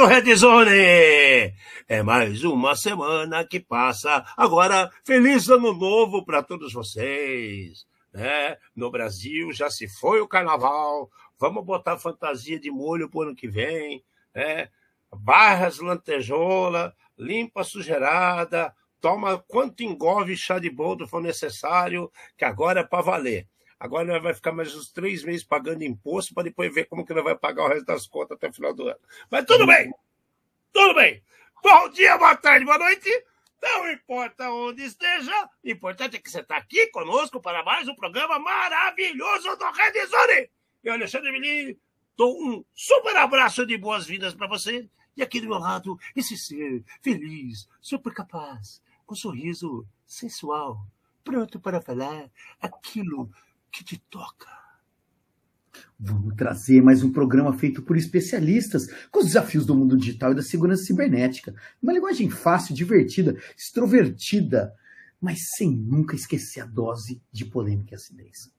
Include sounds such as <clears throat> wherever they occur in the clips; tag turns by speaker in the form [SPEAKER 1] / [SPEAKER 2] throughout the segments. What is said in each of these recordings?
[SPEAKER 1] do Red Zone! É mais uma semana que passa. Agora, feliz ano novo para todos vocês. Né? No Brasil já se foi o carnaval. Vamos botar fantasia de molho pro ano que vem. Né? Barras lantejola, limpa a sujeirada, toma quanto engove chá de boldo for necessário, que agora é para valer. Agora nós vai ficar mais uns três meses pagando imposto para depois ver como que nós vai pagar o resto das contas até o final do ano. Mas tudo bem, tudo bem. Bom dia, boa tarde, boa noite. Não importa onde esteja, o importante é que você está aqui conosco para mais um programa maravilhoso do Red Zone. Eu, Alexandre Milim, dou um super abraço de boas-vindas para você. E aqui do meu lado, esse ser feliz, super capaz, com um sorriso sensual, pronto para falar aquilo que te toca.
[SPEAKER 2] Vamos trazer mais um programa feito por especialistas com os desafios do mundo digital e da segurança cibernética. Uma linguagem fácil, divertida, extrovertida, mas sem nunca esquecer a dose de polêmica e acidez.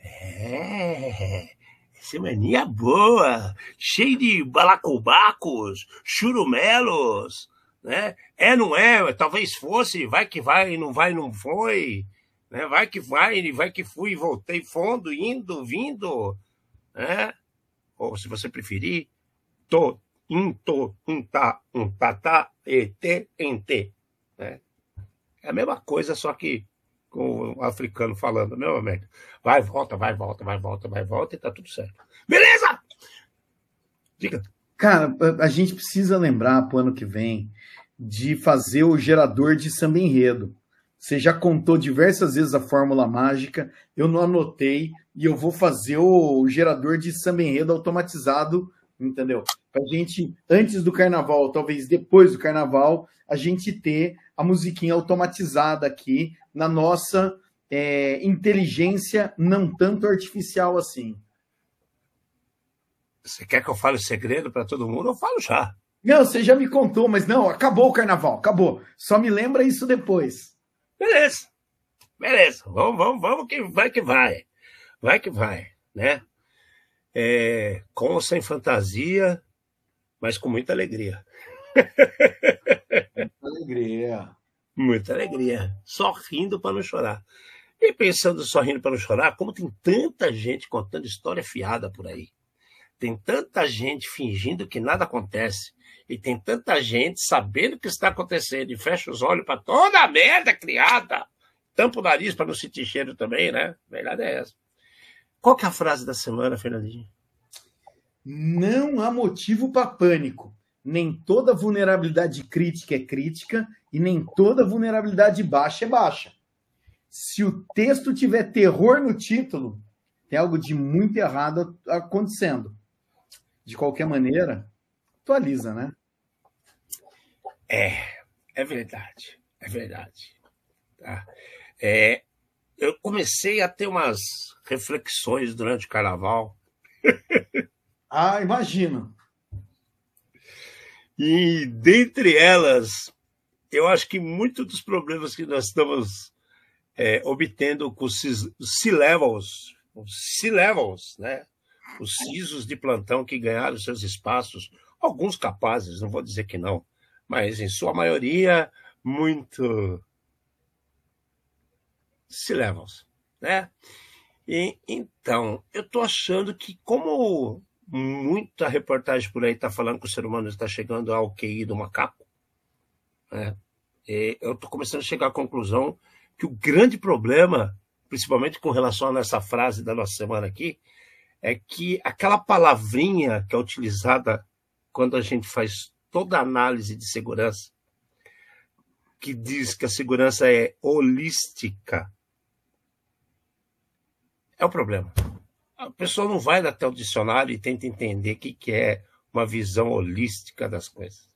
[SPEAKER 1] É, semaninha boa, cheio de balacobacos, churumelos, né? É, não é, talvez fosse, vai que vai, não vai, não foi. Né? Vai que vai, vai que fui, voltei fundo, indo, vindo. Né? Ou se você preferir, to, into, um tá, um tatá, e te, ente. Né? É a mesma coisa, só que com o africano falando, meu merda. Vai, volta, vai, volta, vai, volta, vai, volta e tá tudo certo. Beleza?
[SPEAKER 2] Diga. Cara, a gente precisa lembrar pro ano que vem de fazer o gerador de samba enredo. Você já contou diversas vezes a fórmula mágica, eu não anotei e eu vou fazer o gerador de samba enredo automatizado, entendeu? Pra gente, antes do carnaval, talvez depois do carnaval, a gente ter a musiquinha automatizada aqui na nossa é, inteligência não tanto artificial assim.
[SPEAKER 1] Você quer que eu fale o segredo para todo mundo? Eu falo já.
[SPEAKER 2] Não, você já me contou, mas não, acabou o carnaval, acabou. Só me lembra isso depois.
[SPEAKER 1] Beleza. Beleza. Vamos, vamos, vamos que vai que vai. Vai que vai, né? É, com ou sem fantasia, mas com muita alegria.
[SPEAKER 2] Muita alegria.
[SPEAKER 1] Muita alegria. Só rindo para não chorar. E pensando só rindo para não chorar, como tem tanta gente contando história fiada por aí. Tem tanta gente fingindo que nada acontece. E tem tanta gente sabendo o que está acontecendo e fecha os olhos para toda a merda criada. Tampa o nariz para não sentir cheiro também, né? A verdade é essa. Qual que é a frase da semana, Fernandinho?
[SPEAKER 2] Não há motivo para pânico. Nem toda vulnerabilidade crítica é crítica e nem toda vulnerabilidade baixa é baixa. Se o texto tiver terror no título, tem algo de muito errado acontecendo. De qualquer maneira, atualiza, né?
[SPEAKER 1] É, é verdade, é verdade. Tá? É, eu comecei a ter umas reflexões durante o carnaval. <laughs>
[SPEAKER 2] ah, imagino.
[SPEAKER 1] E dentre elas, eu acho que muitos dos problemas que nós estamos é, obtendo com os C-levels, os C-levels, né? Os CISOs de plantão que ganharam seus espaços, alguns capazes, não vou dizer que não, mas em sua maioria muito levam, né? E, então, eu estou achando que como muita reportagem por aí está falando que o ser humano está chegando ao QI do macaco, né? eu estou começando a chegar à conclusão que o grande problema, principalmente com relação a essa frase da nossa semana aqui, é que aquela palavrinha que é utilizada quando a gente faz toda análise de segurança que diz que a segurança é holística é o problema. A pessoa não vai até o dicionário e tenta entender o que, que é uma visão holística das coisas.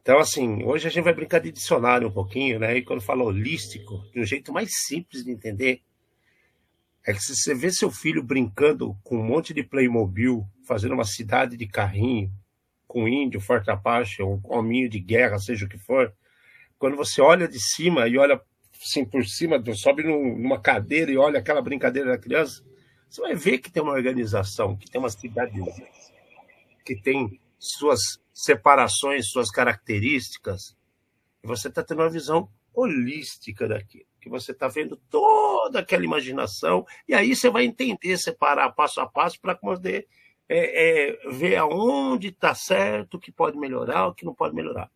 [SPEAKER 1] Então, assim, hoje a gente vai brincar de dicionário um pouquinho, né? E quando fala holístico, de um jeito mais simples de entender, é que se você vê seu filho brincando com um monte de Playmobil, fazendo uma cidade de carrinho, com índio, forte Apache, ou um hominho de guerra, seja o que for, quando você olha de cima e olha assim por cima, sobe numa cadeira e olha aquela brincadeira da criança, você vai ver que tem uma organização, que tem uma cidade, que tem suas separações, suas características, e você está tendo uma visão holística daquilo, que você está vendo toda aquela imaginação, e aí você vai entender, separar passo a passo para poder é, é, ver aonde está certo, o que pode melhorar, o que não pode melhorar.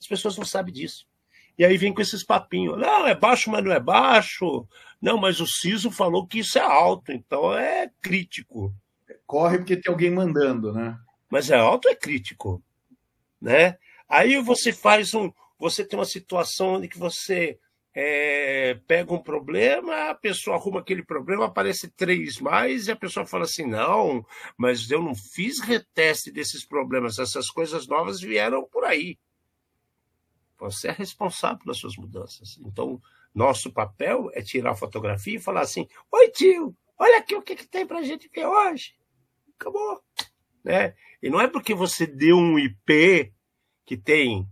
[SPEAKER 1] As pessoas não sabem disso. E aí vem com esses papinhos. Não, é baixo, mas não é baixo. Não, mas o Ciso falou que isso é alto, então é crítico.
[SPEAKER 2] Corre porque tem alguém mandando, né?
[SPEAKER 1] Mas é alto é crítico, né? Aí você faz um, você tem uma situação onde que você é, pega um problema, a pessoa arruma aquele problema, aparece três mais, e a pessoa fala assim: não, mas eu não fiz reteste desses problemas, essas coisas novas vieram por aí. Você é responsável pelas suas mudanças. Então, nosso papel é tirar a fotografia e falar assim: Oi, tio, olha aqui o que, que tem para gente ver hoje. Acabou. Né? E não é porque você deu um IP que tem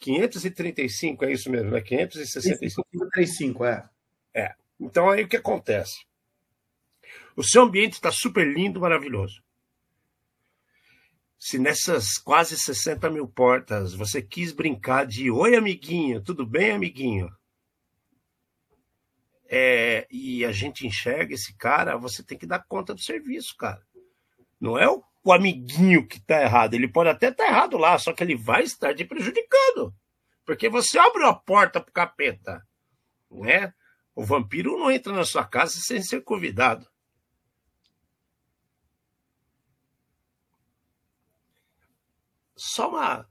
[SPEAKER 1] 65.535, é isso mesmo, né? 565.
[SPEAKER 2] 535, é.
[SPEAKER 1] É. Então aí o que acontece? O seu ambiente está super lindo, maravilhoso se nessas quase 60 mil portas você quis brincar de oi, amiguinho, tudo bem, amiguinho? É, e a gente enxerga esse cara, você tem que dar conta do serviço, cara. Não é o, o amiguinho que está errado. Ele pode até estar tá errado lá, só que ele vai estar te prejudicando. Porque você abre a porta pro capeta. Né? O vampiro não entra na sua casa sem ser convidado. só uma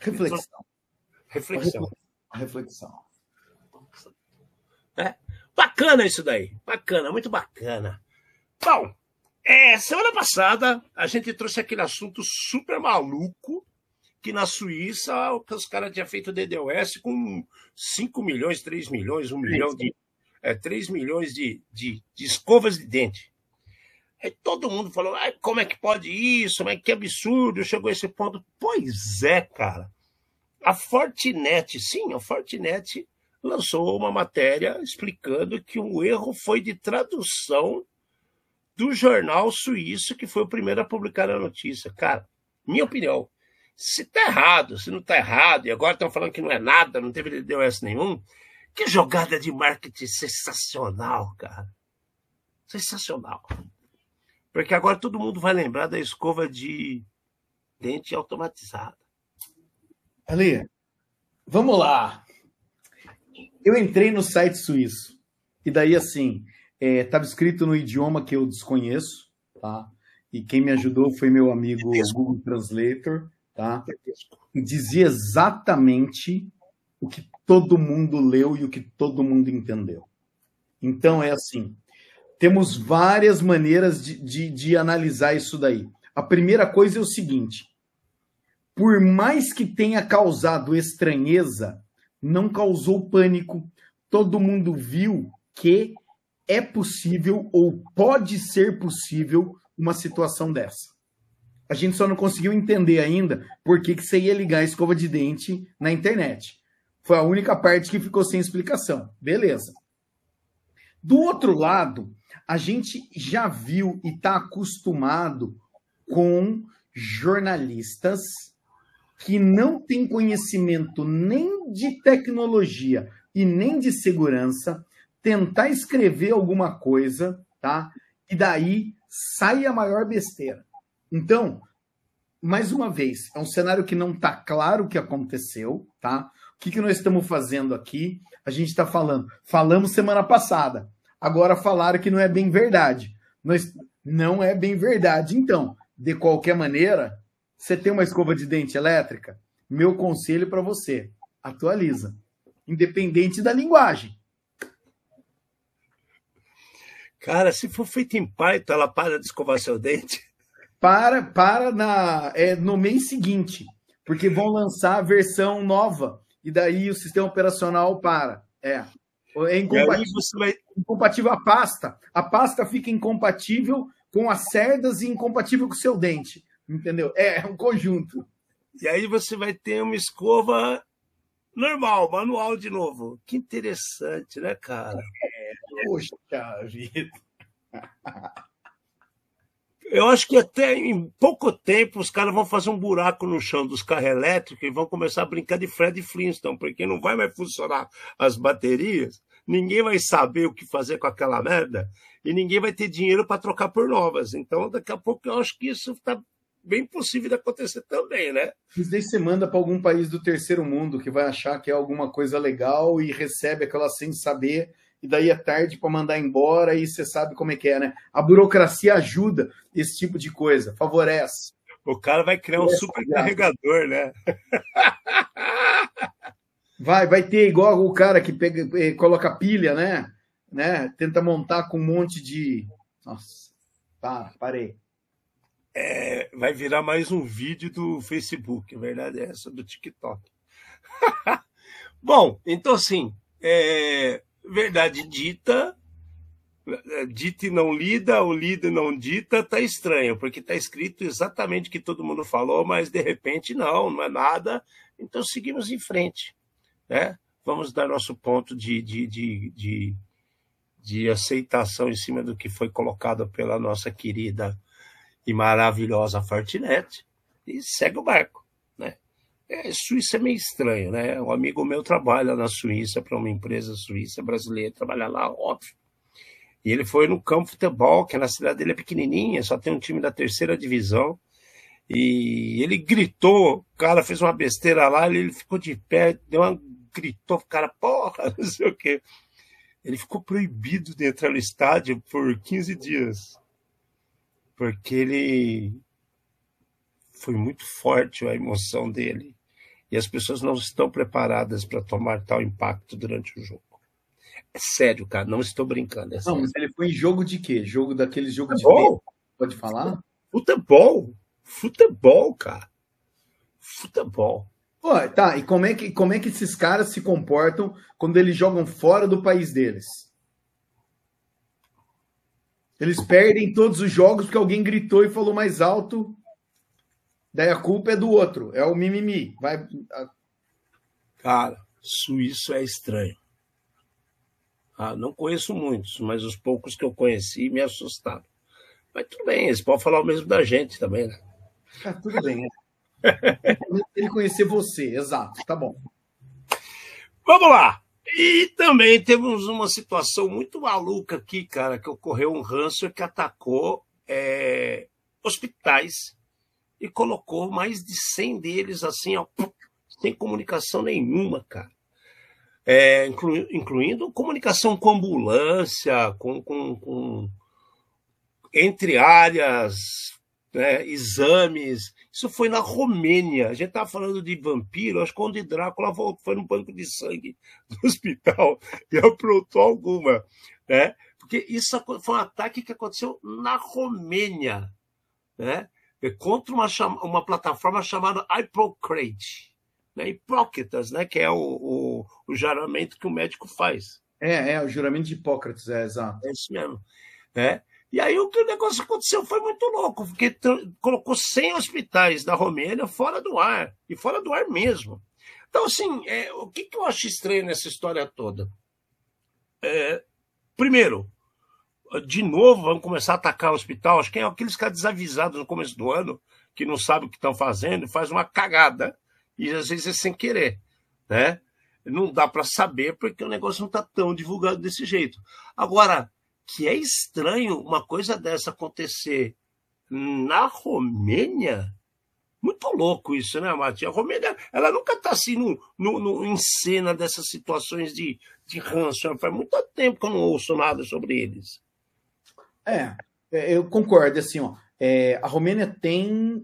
[SPEAKER 2] reflexão.
[SPEAKER 1] Reflexão.
[SPEAKER 2] Reflexão.
[SPEAKER 1] É. Bacana isso daí. Bacana, muito bacana. Bom, é, semana passada a gente trouxe aquele assunto super maluco que na Suíça os caras tinham feito DDoS com 5 milhões, 3 milhões, 1 milhão de. É, 3 milhões de, de, de escovas de dente. Aí todo mundo falou, ah, como é que pode isso? Mas que absurdo, chegou a esse ponto. Pois é, cara. A Fortinet, sim, a Fortinet lançou uma matéria explicando que o erro foi de tradução do jornal suíço, que foi o primeiro a publicar a notícia. Cara, minha opinião, se tá errado, se não tá errado, e agora estão falando que não é nada, não teve DDoS nenhum, que jogada de marketing sensacional, cara. Sensacional. Porque agora todo mundo vai lembrar da escova de dente automatizada.
[SPEAKER 2] Ali, vamos lá. Eu entrei no site suíço. E daí, assim, estava é, escrito no idioma que eu desconheço, tá? E quem me ajudou foi meu amigo Google Translator, tá? E dizia exatamente o que todo mundo leu e o que todo mundo entendeu. Então é assim: temos várias maneiras de, de, de analisar isso daí. A primeira coisa é o seguinte: por mais que tenha causado estranheza, não causou pânico. Todo mundo viu que é possível ou pode ser possível uma situação dessa. A gente só não conseguiu entender ainda por que, que você ia ligar a escova de dente na internet. Foi a única parte que ficou sem explicação. Beleza. Do outro lado, a gente já viu e está acostumado com jornalistas que não têm conhecimento nem de tecnologia e nem de segurança tentar escrever alguma coisa, tá? E daí sai a maior besteira. Então, mais uma vez, é um cenário que não está claro o que aconteceu, tá? O que, que nós estamos fazendo aqui? A gente está falando, falamos semana passada, agora falaram que não é bem verdade. Mas não é bem verdade. Então, de qualquer maneira, você tem uma escova de dente elétrica? Meu conselho para você: atualiza. Independente da linguagem.
[SPEAKER 1] Cara, se for feito em Python, ela para de escovar seu dente?
[SPEAKER 2] Para, para na, é, no mês seguinte, porque vão lançar a versão nova e daí o sistema operacional para. É. É incompatível, vai... incompatível a pasta. A pasta fica incompatível com as cerdas e incompatível com o seu dente. Entendeu? É, é um conjunto.
[SPEAKER 1] E aí você vai ter uma escova normal, manual de novo. Que interessante, né, cara?
[SPEAKER 2] É, poxa vida.
[SPEAKER 1] Eu acho que até em pouco tempo os caras vão fazer um buraco no chão dos carros elétricos e vão começar a brincar de Fred Flintstone, porque não vai mais funcionar as baterias, ninguém vai saber o que fazer com aquela merda e ninguém vai ter dinheiro para trocar por novas. Então, daqui a pouco eu acho que isso está bem possível de acontecer também, né?
[SPEAKER 2] Mas daí você manda para algum país do terceiro mundo que vai achar que é alguma coisa legal e recebe aquela sem saber e daí é tarde para mandar embora e você sabe como é que é, né? A burocracia ajuda esse tipo de coisa, favorece.
[SPEAKER 1] O cara vai criar um super carregador, né? <laughs>
[SPEAKER 2] Vai, vai ter igual o cara que pega, eh, coloca pilha, né? né? Tenta montar com um monte de. Nossa, tá, parei.
[SPEAKER 1] É, vai virar mais um vídeo do Facebook, a verdade é essa, do TikTok. <laughs> Bom, então assim, é, verdade dita, dita e não lida, o lida e não dita, tá estranho, porque tá escrito exatamente o que todo mundo falou, mas de repente não, não é nada, então seguimos em frente, né? Vamos dar nosso ponto de, de, de, de, de aceitação em cima do que foi colocado pela nossa querida e maravilhosa Fortinet e segue o barco. É, Suíça é meio estranho, né? Um amigo meu trabalha na Suíça para uma empresa suíça brasileira, trabalha lá, óbvio. E ele foi no campo futebol, que na cidade dele é pequenininha, só tem um time da terceira divisão. E ele gritou, o cara fez uma besteira lá, ele ficou de pé, deu uma gritou, o cara, porra, <laughs> não sei o quê. Ele ficou proibido de entrar no estádio por 15 dias. Porque ele foi muito forte a emoção dele e as pessoas não estão preparadas para tomar tal impacto durante o jogo. É sério, cara, não estou brincando. É
[SPEAKER 2] não, mas ele foi em jogo de quê? Jogo daqueles jogos de futebol? Pode falar?
[SPEAKER 1] Futebol. Futebol, cara. Futebol.
[SPEAKER 2] Pô, tá, e como é, que, como é que esses caras se comportam quando eles jogam fora do país deles? Eles perdem todos os jogos porque alguém gritou e falou mais alto Daí a culpa é do outro, é o mimimi. Vai...
[SPEAKER 1] Cara, suíço é estranho. Ah, não conheço muitos, mas os poucos que eu conheci me assustaram. Mas tudo bem, eles podem falar o mesmo da gente também, né?
[SPEAKER 2] Ah, tudo bem. <laughs> Ele conhecer você, exato, tá bom.
[SPEAKER 1] Vamos lá! E também temos uma situação muito maluca aqui, cara, que ocorreu um ranço que atacou é, hospitais e colocou mais de 100 deles assim, ó, sem comunicação nenhuma, cara. É, inclu, incluindo comunicação com ambulância, com, com, com entre áreas, né, exames. Isso foi na Romênia. A gente estava falando de vampiro, acho que quando Drácula foi no banco de sangue do <laughs> hospital e aprontou alguma. Né? Porque isso foi um ataque que aconteceu na Romênia. Né? É contra uma, uma plataforma chamada Hippocrate, né? Hipócritas, né? que é o, o, o, juramento que o médico faz.
[SPEAKER 2] É, é, o juramento de Hipócrates, é exato.
[SPEAKER 1] É isso mesmo. Né? E aí o que o negócio aconteceu foi muito louco, porque colocou 100 hospitais da Romênia fora do ar, e fora do ar mesmo. Então, assim, é, o que, que eu acho estranho nessa história toda? É, primeiro, de novo vão começar a atacar o hospital. Acho que é aqueles caras desavisados no começo do ano, que não sabem o que estão fazendo, faz uma cagada, e às vezes é sem querer, né? Não dá para saber porque o negócio não está tão divulgado desse jeito. Agora, que é estranho uma coisa dessa acontecer na Romênia, muito louco isso, né, Mati? A Romênia, ela nunca está assim no, no, no, em cena dessas situações de, de ranço. Faz muito tempo que eu não ouço nada sobre eles.
[SPEAKER 2] É, é, eu concordo. Assim, ó, é, a Romênia tem,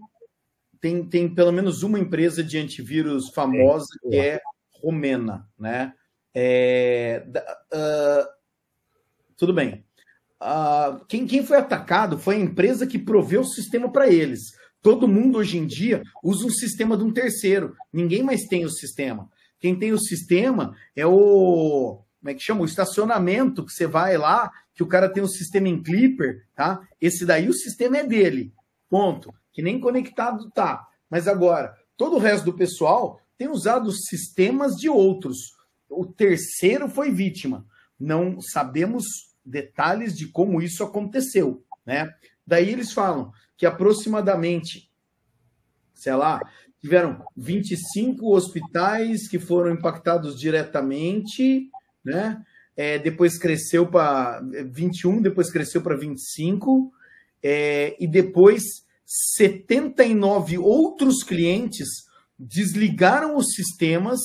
[SPEAKER 2] tem, tem pelo menos uma empresa de antivírus famosa é. que é romena, né? É, uh, tudo bem. Uh, quem, quem foi atacado foi a empresa que proveu o sistema para eles. Todo mundo hoje em dia usa um sistema de um terceiro. Ninguém mais tem o sistema. Quem tem o sistema é o como é que chama? O estacionamento que você vai lá, que o cara tem um sistema em Clipper, tá? Esse daí o sistema é dele. Ponto. que nem conectado tá. Mas agora, todo o resto do pessoal tem usado sistemas de outros. O terceiro foi vítima. Não sabemos detalhes de como isso aconteceu, né? Daí eles falam que aproximadamente, sei lá, tiveram 25 hospitais que foram impactados diretamente, né? É, depois cresceu para 21, depois cresceu para 25, é, e depois 79 outros clientes desligaram os sistemas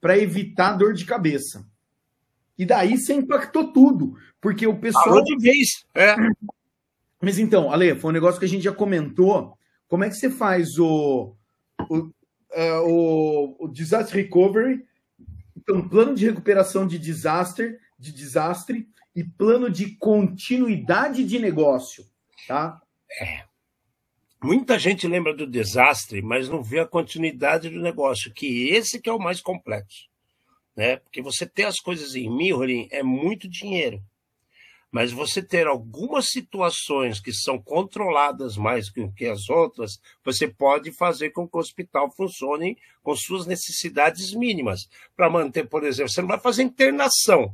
[SPEAKER 2] para evitar dor de cabeça. E daí você impactou tudo, porque o pessoal. Falou
[SPEAKER 1] de vez. É.
[SPEAKER 2] Mas então, Ale, foi um negócio que a gente já comentou. Como é que você faz o, o, uh, o, o disaster recovery? Então, plano de recuperação de desastre, de desastre e plano de continuidade de negócio, tá?
[SPEAKER 1] É. Muita gente lembra do desastre, mas não vê a continuidade do negócio, que esse que é o mais complexo né? Porque você ter as coisas em mirroring é muito dinheiro. Mas você ter algumas situações que são controladas mais do que as outras, você pode fazer com que o hospital funcione com suas necessidades mínimas. Para manter, por exemplo, você não vai fazer internação,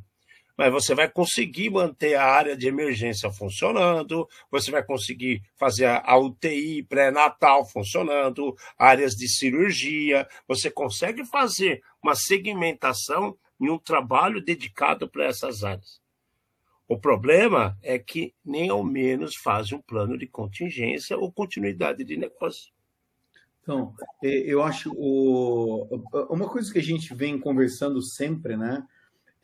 [SPEAKER 1] mas você vai conseguir manter a área de emergência funcionando, você vai conseguir fazer a UTI pré-natal funcionando, áreas de cirurgia, você consegue fazer uma segmentação e um trabalho dedicado para essas áreas. O problema é que nem ao menos faz um plano de contingência ou continuidade de negócio.
[SPEAKER 2] Então, é, eu acho o... uma coisa que a gente vem conversando sempre, né?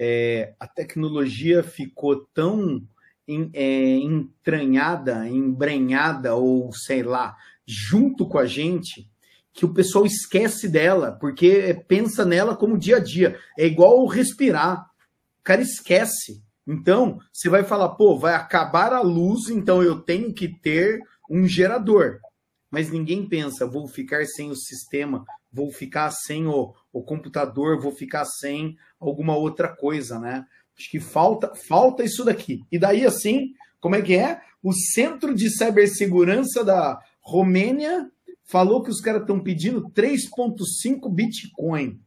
[SPEAKER 2] É, a tecnologia ficou tão em, é, entranhada, embrenhada, ou sei lá, junto com a gente, que o pessoal esquece dela, porque pensa nela como dia a dia. É igual respirar. O cara esquece. Então, você vai falar, pô, vai acabar a luz, então eu tenho que ter um gerador. Mas ninguém pensa, vou ficar sem o sistema, vou ficar sem o, o computador, vou ficar sem alguma outra coisa, né? Acho que falta, falta isso daqui. E daí, assim, como é que é? O Centro de Cibersegurança da Romênia falou que os caras estão pedindo 3,5 Bitcoin.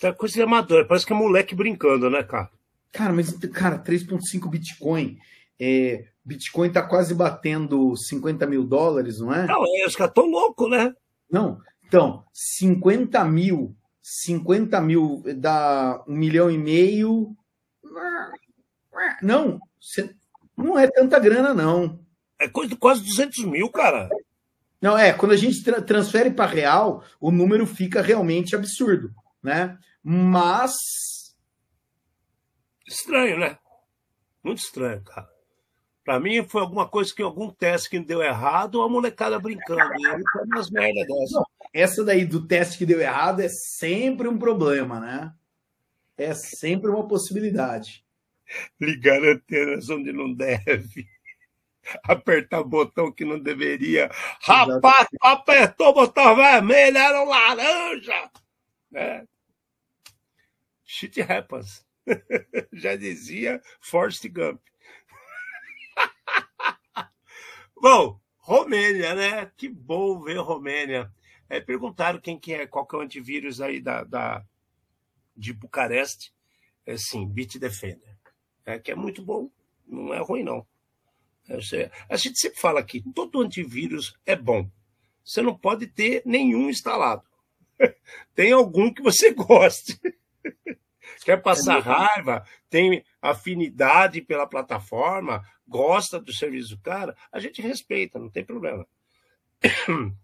[SPEAKER 1] Tá coisa de amador, parece que é moleque brincando, né, cara?
[SPEAKER 2] Cara, mas, cara, 3,5 Bitcoin. É, Bitcoin está quase batendo 50 mil dólares, não é?
[SPEAKER 1] Não, é, os caras estão loucos, né?
[SPEAKER 2] Não, então, 50 mil, 50 mil dá um milhão e meio. Não, não é tanta grana, não.
[SPEAKER 1] É coisa de quase 200 mil, cara.
[SPEAKER 2] Não, é, quando a gente tra transfere para real, o número fica realmente absurdo, né? Mas.
[SPEAKER 1] Estranho, né? Muito estranho, cara. Para mim foi alguma coisa que algum teste que deu errado ou a molecada brincando. E ele tá umas merda dessa.
[SPEAKER 2] essa daí do teste que deu errado é sempre um problema, né? É sempre uma possibilidade.
[SPEAKER 1] Ligar antenas onde não deve. Apertar botão que não deveria. Rapaz, apertou o botão vermelho, era um laranja. Né? Shit happens. <laughs> Já dizia Forrest Gump. Bom, Romênia, né? Que bom ver Romênia. É, perguntaram quem que é, qual que é o antivírus aí da, da de Bucareste. É sim, Bitdefender. É, que é muito bom, não é ruim não. É, a gente sempre fala aqui, todo antivírus é bom. Você não pode ter nenhum instalado. <laughs> Tem algum que você <laughs> goste. Quer passar é raiva, tem afinidade pela plataforma, gosta do serviço do cara, a gente respeita, não tem problema. <coughs>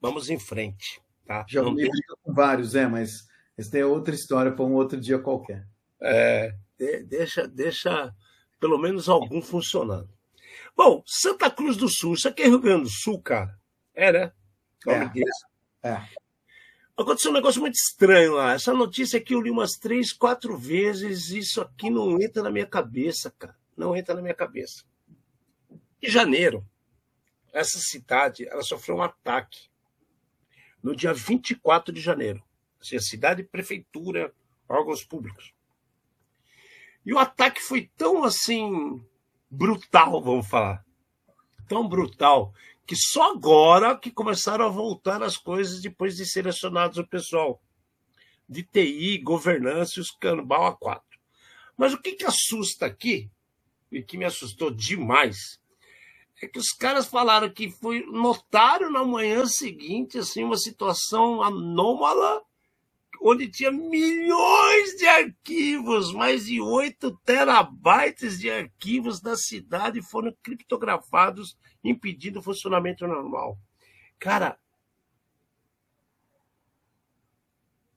[SPEAKER 1] Vamos em frente. Tá?
[SPEAKER 2] Já
[SPEAKER 1] não
[SPEAKER 2] tem... com vários, é, mas essa é outra história para um outro dia qualquer.
[SPEAKER 1] É, deixa, deixa pelo menos algum funcionando. Bom, Santa Cruz do Sul, isso aqui é Rio Grande do Sul, cara. É, né?
[SPEAKER 2] É. é.
[SPEAKER 1] Aconteceu um negócio muito estranho lá. Essa notícia aqui eu li umas três, quatro vezes. Isso aqui não entra na minha cabeça, cara. Não entra na minha cabeça. Em janeiro, essa cidade ela sofreu um ataque. No dia 24 de janeiro. Assim, a cidade, prefeitura, órgãos públicos. E o ataque foi tão assim brutal, vamos falar, tão brutal que só agora que começaram a voltar as coisas depois de selecionados o pessoal de TI, governança e os canbal a quatro. Mas o que, que assusta aqui, e que me assustou demais, é que os caras falaram que foi notaram na manhã seguinte assim uma situação anômala onde tinha milhões de arquivos, mais de 8 terabytes de arquivos da cidade foram criptografados, impedindo o funcionamento normal. Cara,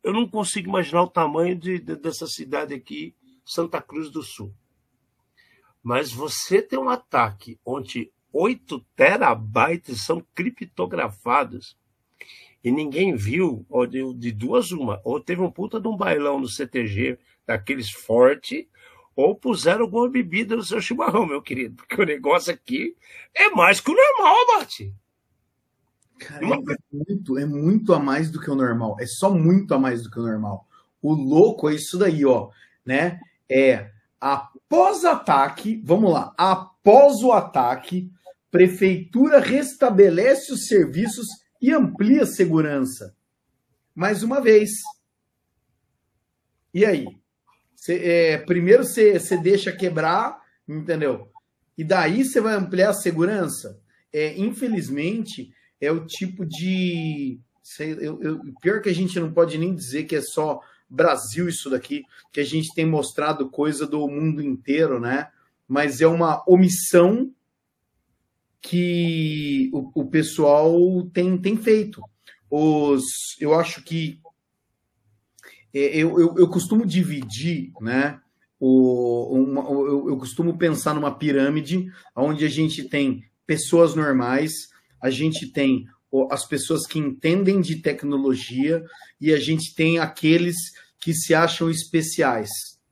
[SPEAKER 1] eu não consigo imaginar o tamanho de, de, dessa cidade aqui, Santa Cruz do Sul. Mas você tem um ataque onde 8 terabytes são criptografados e ninguém viu, ou de, de, duas uma, ou teve um puta de um bailão no CTG, daqueles forte, ou puseram alguma bebida no seu chimarrão, meu querido, porque o negócio aqui é mais que o normal, Abate.
[SPEAKER 2] Cara, é, muito, é muito a mais do que o normal, é só muito a mais do que o normal. O louco é isso daí, ó, né? É após ataque, vamos lá, após o ataque, prefeitura restabelece os serviços e amplia a segurança. Mais uma vez. E aí? Cê, é, primeiro você deixa quebrar, entendeu? E daí você vai ampliar a segurança. É, infelizmente, é o tipo de. Sei, eu, eu, pior que a gente não pode nem dizer que é só Brasil isso daqui, que a gente tem mostrado coisa do mundo inteiro, né? Mas é uma omissão que o, o pessoal tem, tem feito. Os, eu acho que é, eu, eu, eu costumo dividir, né? O, uma, eu, eu costumo pensar numa pirâmide onde a gente tem pessoas normais, a gente tem as pessoas que entendem de tecnologia e a gente tem aqueles que se acham especiais,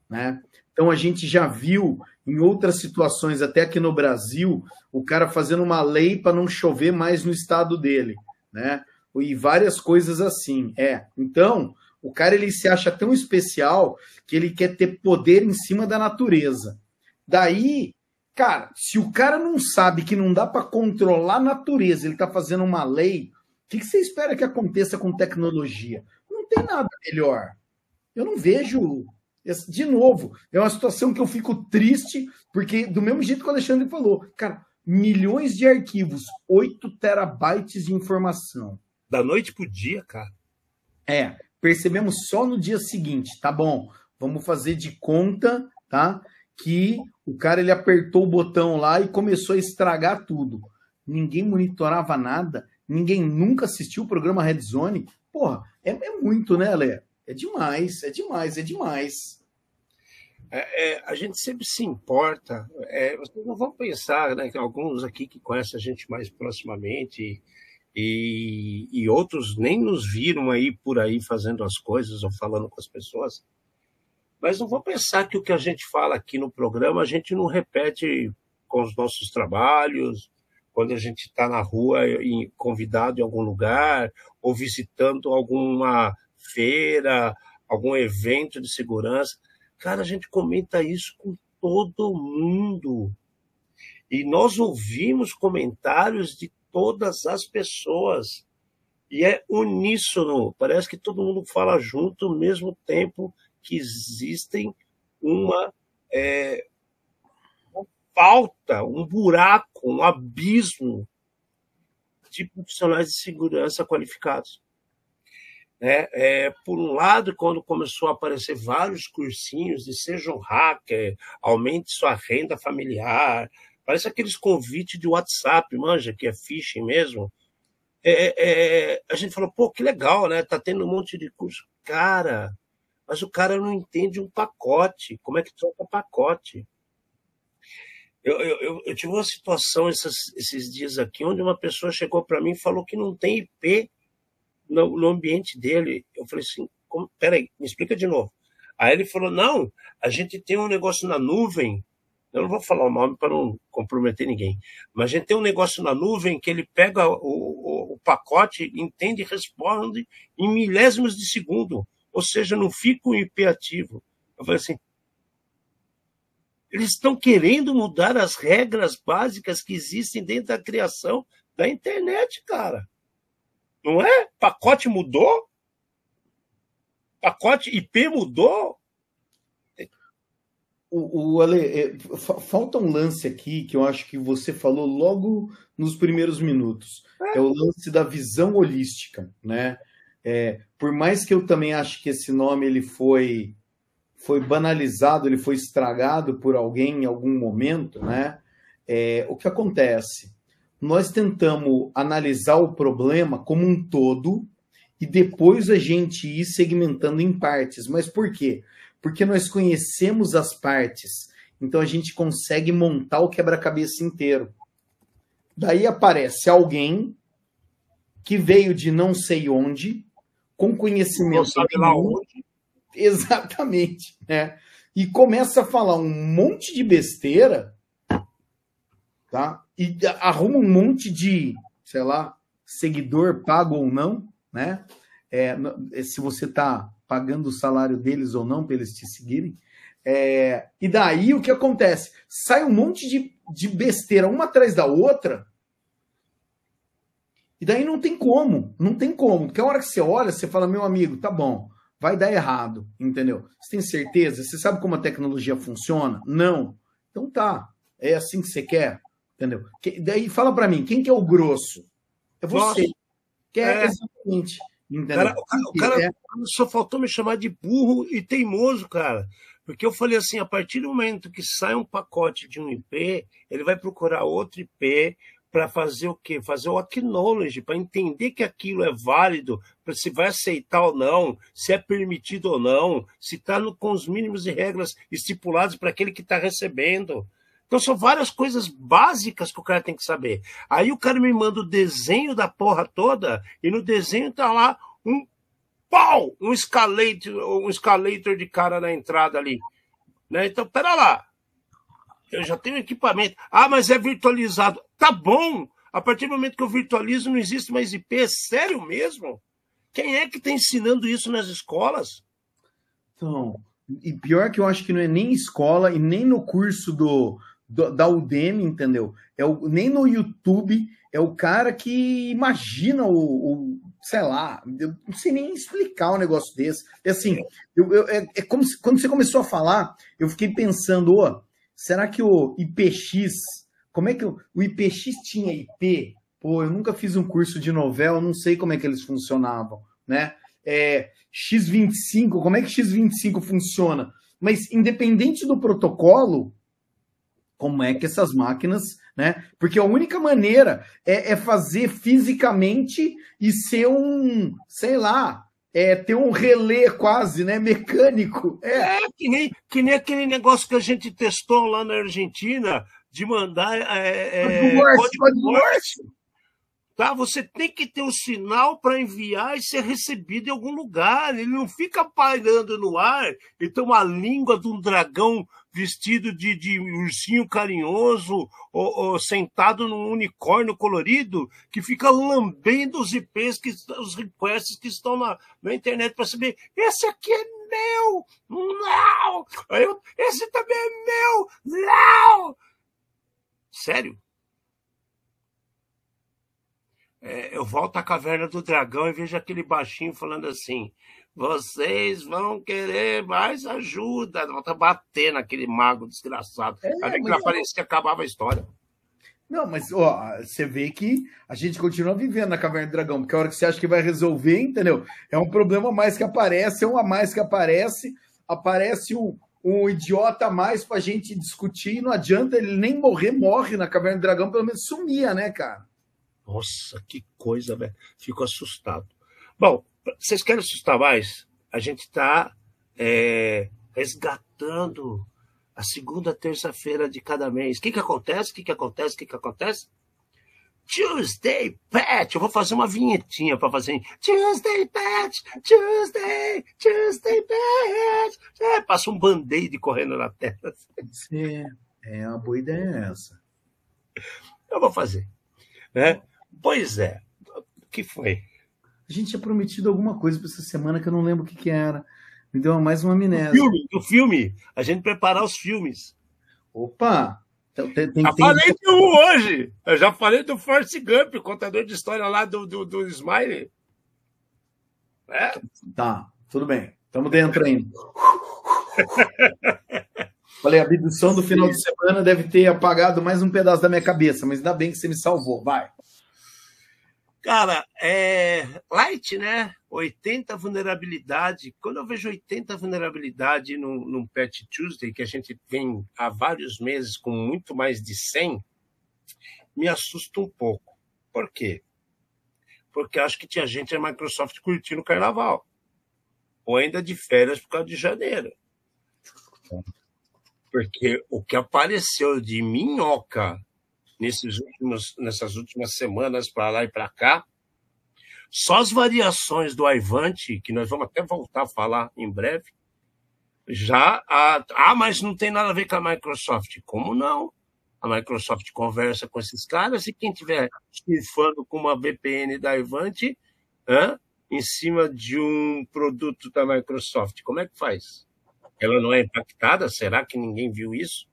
[SPEAKER 2] né? Então a gente já viu em outras situações, até aqui no Brasil, o cara fazendo uma lei para não chover mais no estado dele, né? E várias coisas assim. É. Então, o cara ele se acha tão especial que ele quer ter poder em cima da natureza. Daí, cara, se o cara não sabe que não dá para controlar a natureza, ele está fazendo uma lei, o que, que você espera que aconteça com tecnologia? Não tem nada melhor. Eu não vejo de novo, é uma situação que eu fico triste, porque do mesmo jeito que o Alexandre falou, cara, milhões de arquivos, 8 terabytes de informação.
[SPEAKER 1] Da noite pro dia, cara.
[SPEAKER 2] É, percebemos só no dia seguinte, tá bom, vamos fazer de conta, tá? Que o cara ele apertou o botão lá e começou a estragar tudo. Ninguém monitorava nada, ninguém nunca assistiu o programa Red Zone. Porra, é, é muito, né, Lé? É demais, é demais, é demais.
[SPEAKER 1] É, é, a gente sempre se importa. É, vocês não vão pensar, né, que alguns aqui que conhecem a gente mais proximamente e, e outros nem nos viram aí por aí fazendo as coisas ou falando com as pessoas, mas não vão pensar que o que a gente fala aqui no programa a gente não repete com os nossos trabalhos, quando a gente está na rua convidado em algum lugar ou visitando alguma feira, algum evento de segurança Cara, a gente comenta isso com todo mundo. E nós ouvimos comentários de todas as pessoas. E é uníssono. Parece que todo mundo fala junto ao mesmo tempo que existem uma, é, falta, um buraco, um abismo de profissionais de segurança qualificados. É, é, por um lado, quando começou a aparecer vários cursinhos de seja um hacker, aumente sua renda familiar, parece aqueles convites de WhatsApp, manja, que é phishing mesmo. É, é, é, a gente falou, pô, que legal, né? Tá tendo um monte de curso. Cara, mas o cara não entende um pacote. Como é que troca pacote? Eu, eu, eu, tive uma situação esses, esses dias aqui onde uma pessoa chegou para mim e falou que não tem IP no, no ambiente dele. Eu falei assim, como, peraí, me explica de novo. Aí ele falou, não, a gente tem um negócio na nuvem, eu não vou falar o nome para não comprometer ninguém, mas a gente tem um negócio na nuvem que ele pega o, o, o pacote, entende e responde em milésimos de segundo, ou seja, não fica um IP ativo. Eu falei assim, Eles estão querendo mudar as regras básicas que existem dentro da criação da internet, cara. Não é? Pacote mudou? Pacote IP mudou?
[SPEAKER 2] O, o Ale, é, falta um lance aqui que eu acho que você falou logo nos primeiros minutos. É, é o lance da visão holística, né? É, por mais que eu também acho que esse nome ele foi foi banalizado, ele foi estragado por alguém em algum momento, né? É, o que acontece? Nós tentamos analisar o problema como um todo e depois a gente ir segmentando em partes. Mas por quê? Porque nós conhecemos as partes, então a gente consegue montar o quebra-cabeça inteiro. Daí aparece alguém que veio de não sei onde, com conhecimento. Não
[SPEAKER 1] sabe lá onde. <laughs>
[SPEAKER 2] Exatamente, né? E começa a falar um monte de besteira, tá? E arruma um monte de, sei lá, seguidor pago ou não, né? É, se você está pagando o salário deles ou não para eles te seguirem. É, e daí o que acontece? Sai um monte de, de besteira uma atrás da outra. E daí não tem como, não tem como. Porque a hora que você olha, você fala, meu amigo, tá bom, vai dar errado, entendeu? Você tem certeza? Você sabe como a tecnologia funciona? Não. Então tá, é assim que você quer, entendeu? Que, daí fala para mim, quem que é o grosso? É você. Nossa. Que é, é. exatamente.
[SPEAKER 1] Cara, o cara, o cara é. só faltou me chamar de burro e teimoso, cara. Porque eu falei assim, a partir do momento que sai um pacote de um IP, ele vai procurar outro IP para fazer o quê? Fazer o acknowledge, para entender que aquilo é válido, para se vai aceitar ou não, se é permitido ou não, se está com os mínimos e regras estipulados para aquele que está recebendo. Então são várias coisas básicas que o cara tem que saber. Aí o cara me manda o desenho da porra toda e no desenho tá lá um pau, um escalator, um escalator de cara na entrada ali. Né? Então, pera lá. Eu já tenho equipamento. Ah, mas é virtualizado. Tá bom. A partir do momento que eu virtualizo, não existe mais IP. É sério mesmo? Quem é que está ensinando isso nas escolas?
[SPEAKER 2] Então, e pior que eu acho que não é nem escola e nem no curso do, do, da Udemy, entendeu? É o, nem no YouTube, é o cara que imagina o, o sei lá, eu não sei nem explicar um negócio desse. É assim, eu, eu, é, é, como se, quando você começou a falar, eu fiquei pensando, oh, será que o IPX, como é que o, o IPX tinha IP? Pô, eu nunca fiz um curso de novela, não sei como é que eles funcionavam, né? É, X25, como é que X25 funciona? Mas independente do protocolo, como é que essas máquinas, né? Porque a única maneira é, é fazer fisicamente e ser um, sei lá, é ter um relé quase, né? Mecânico.
[SPEAKER 1] É. é, que, nem, que nem aquele negócio que a gente testou lá na Argentina de mandar é, é, código Morse. Tá? Você tem que ter o um sinal para enviar e ser recebido em algum lugar. Ele não fica pairando no ar e tem uma língua de um dragão vestido de, de ursinho carinhoso ou, ou, sentado num unicórnio colorido que fica lambendo os IPs, que, os requests que estão na, na internet para saber esse aqui é meu! Não! Eu, esse também é meu! Não! Sério? é, eu volto à caverna do dragão e vejo aquele baixinho falando assim: vocês vão querer mais ajuda. Volta a bater naquele mago desgraçado. É, Até que parecia que acabava a história.
[SPEAKER 2] Não, mas ó, você vê que a gente continua vivendo na Caverna do Dragão, porque a hora que você acha que vai resolver, entendeu? É um problema mais que aparece, é um a mais que aparece, aparece um, um idiota a mais pra gente discutir, e não adianta ele nem morrer, morre na Caverna do Dragão, pelo menos sumia, né, cara?
[SPEAKER 1] Nossa, que coisa, velho. Fico assustado. Bom, vocês querem assustar mais? A gente está é, resgatando a segunda terça-feira de cada mês. O que, que acontece? O que, que acontece? O que, que acontece? Tuesday Pet. Eu vou fazer uma vinhetinha para fazer. Tuesday Pet, Tuesday, Tuesday Pet. É, passa um band-aid correndo na tela.
[SPEAKER 2] É, é uma boa ideia essa.
[SPEAKER 1] Eu vou fazer. Né? Pois é. O que foi?
[SPEAKER 2] A gente tinha prometido alguma coisa para essa semana que eu não lembro o que, que era. Me deu mais uma amnésia.
[SPEAKER 1] O filme, o filme. A gente preparar os filmes.
[SPEAKER 2] Opa!
[SPEAKER 1] Então, tem, tem, já tem... falei de um hoje. Eu já falei do Force Gump, contador de história lá do, do, do Smiley.
[SPEAKER 2] É? Tá, tudo bem. Estamos dentro ainda. <laughs> Falei, a abdução do final de semana deve ter apagado mais um pedaço da minha cabeça, mas ainda bem que você me salvou. Vai.
[SPEAKER 1] Cara, é light, né? 80 vulnerabilidade. Quando eu vejo 80 vulnerabilidade num, num Patch Tuesday, que a gente vem há vários meses com muito mais de 100, me assusta um pouco. Por quê? Porque acho que tinha gente da Microsoft curtindo o carnaval. Ou ainda de férias por causa de janeiro. Porque o que apareceu de minhoca nesses últimos, nessas últimas semanas para lá e para cá, só as variações do Aivante, que nós vamos até voltar a falar em breve, já. Ah, mas não tem nada a ver com a Microsoft. Como não? A Microsoft conversa com esses caras e quem estiver surfando com uma VPN da Aivante em cima de um produto da Microsoft, como é que faz? ela não é impactada? Será que ninguém viu isso?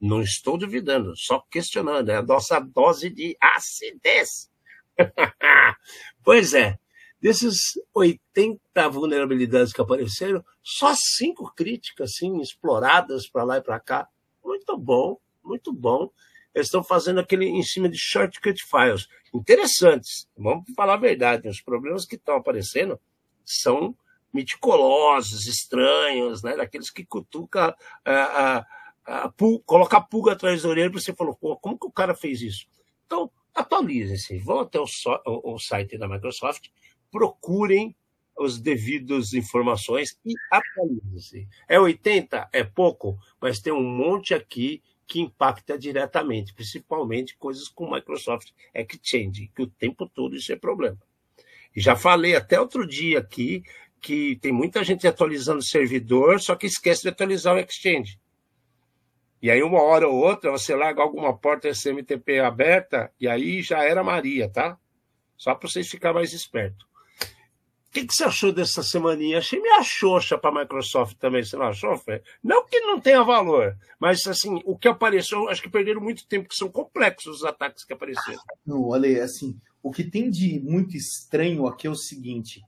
[SPEAKER 1] Não estou duvidando, só questionando. É a nossa dose de acidez. <laughs> pois é, desses 80 vulnerabilidades que apareceram, só cinco críticas assim, exploradas para lá e para cá. Muito bom, muito bom. Eles estão fazendo aquele em cima de shortcut files. Interessantes. Vamos falar a verdade. Os problemas que estão aparecendo são meticulosos, estranhos, né? daqueles que cutuca, a, a, coloca a pulga atrás da orelha você falar, pô, como que o cara fez isso? Então, atualizem-se, vão até o, so, o, o site da Microsoft, procurem as devidas informações e atualizem-se. É 80? É pouco, mas tem um monte aqui que impacta diretamente, principalmente coisas com Microsoft Exchange, que o tempo todo isso é problema. Já falei até outro dia aqui que tem muita gente atualizando o servidor, só que esquece de atualizar o Exchange. E aí, uma hora ou outra, você larga alguma porta SMTP aberta, e aí já era Maria, tá? Só para vocês ficarem mais espertos. O que, que, você achou dessa semaninha? Achei meio xoxa para a Microsoft também, você não achou, Fê? Não que não tenha valor, mas assim, o que apareceu, acho que perderam muito tempo, que são complexos os ataques que apareceram.
[SPEAKER 2] Não, olha, assim, o que tem de muito estranho aqui é o seguinte: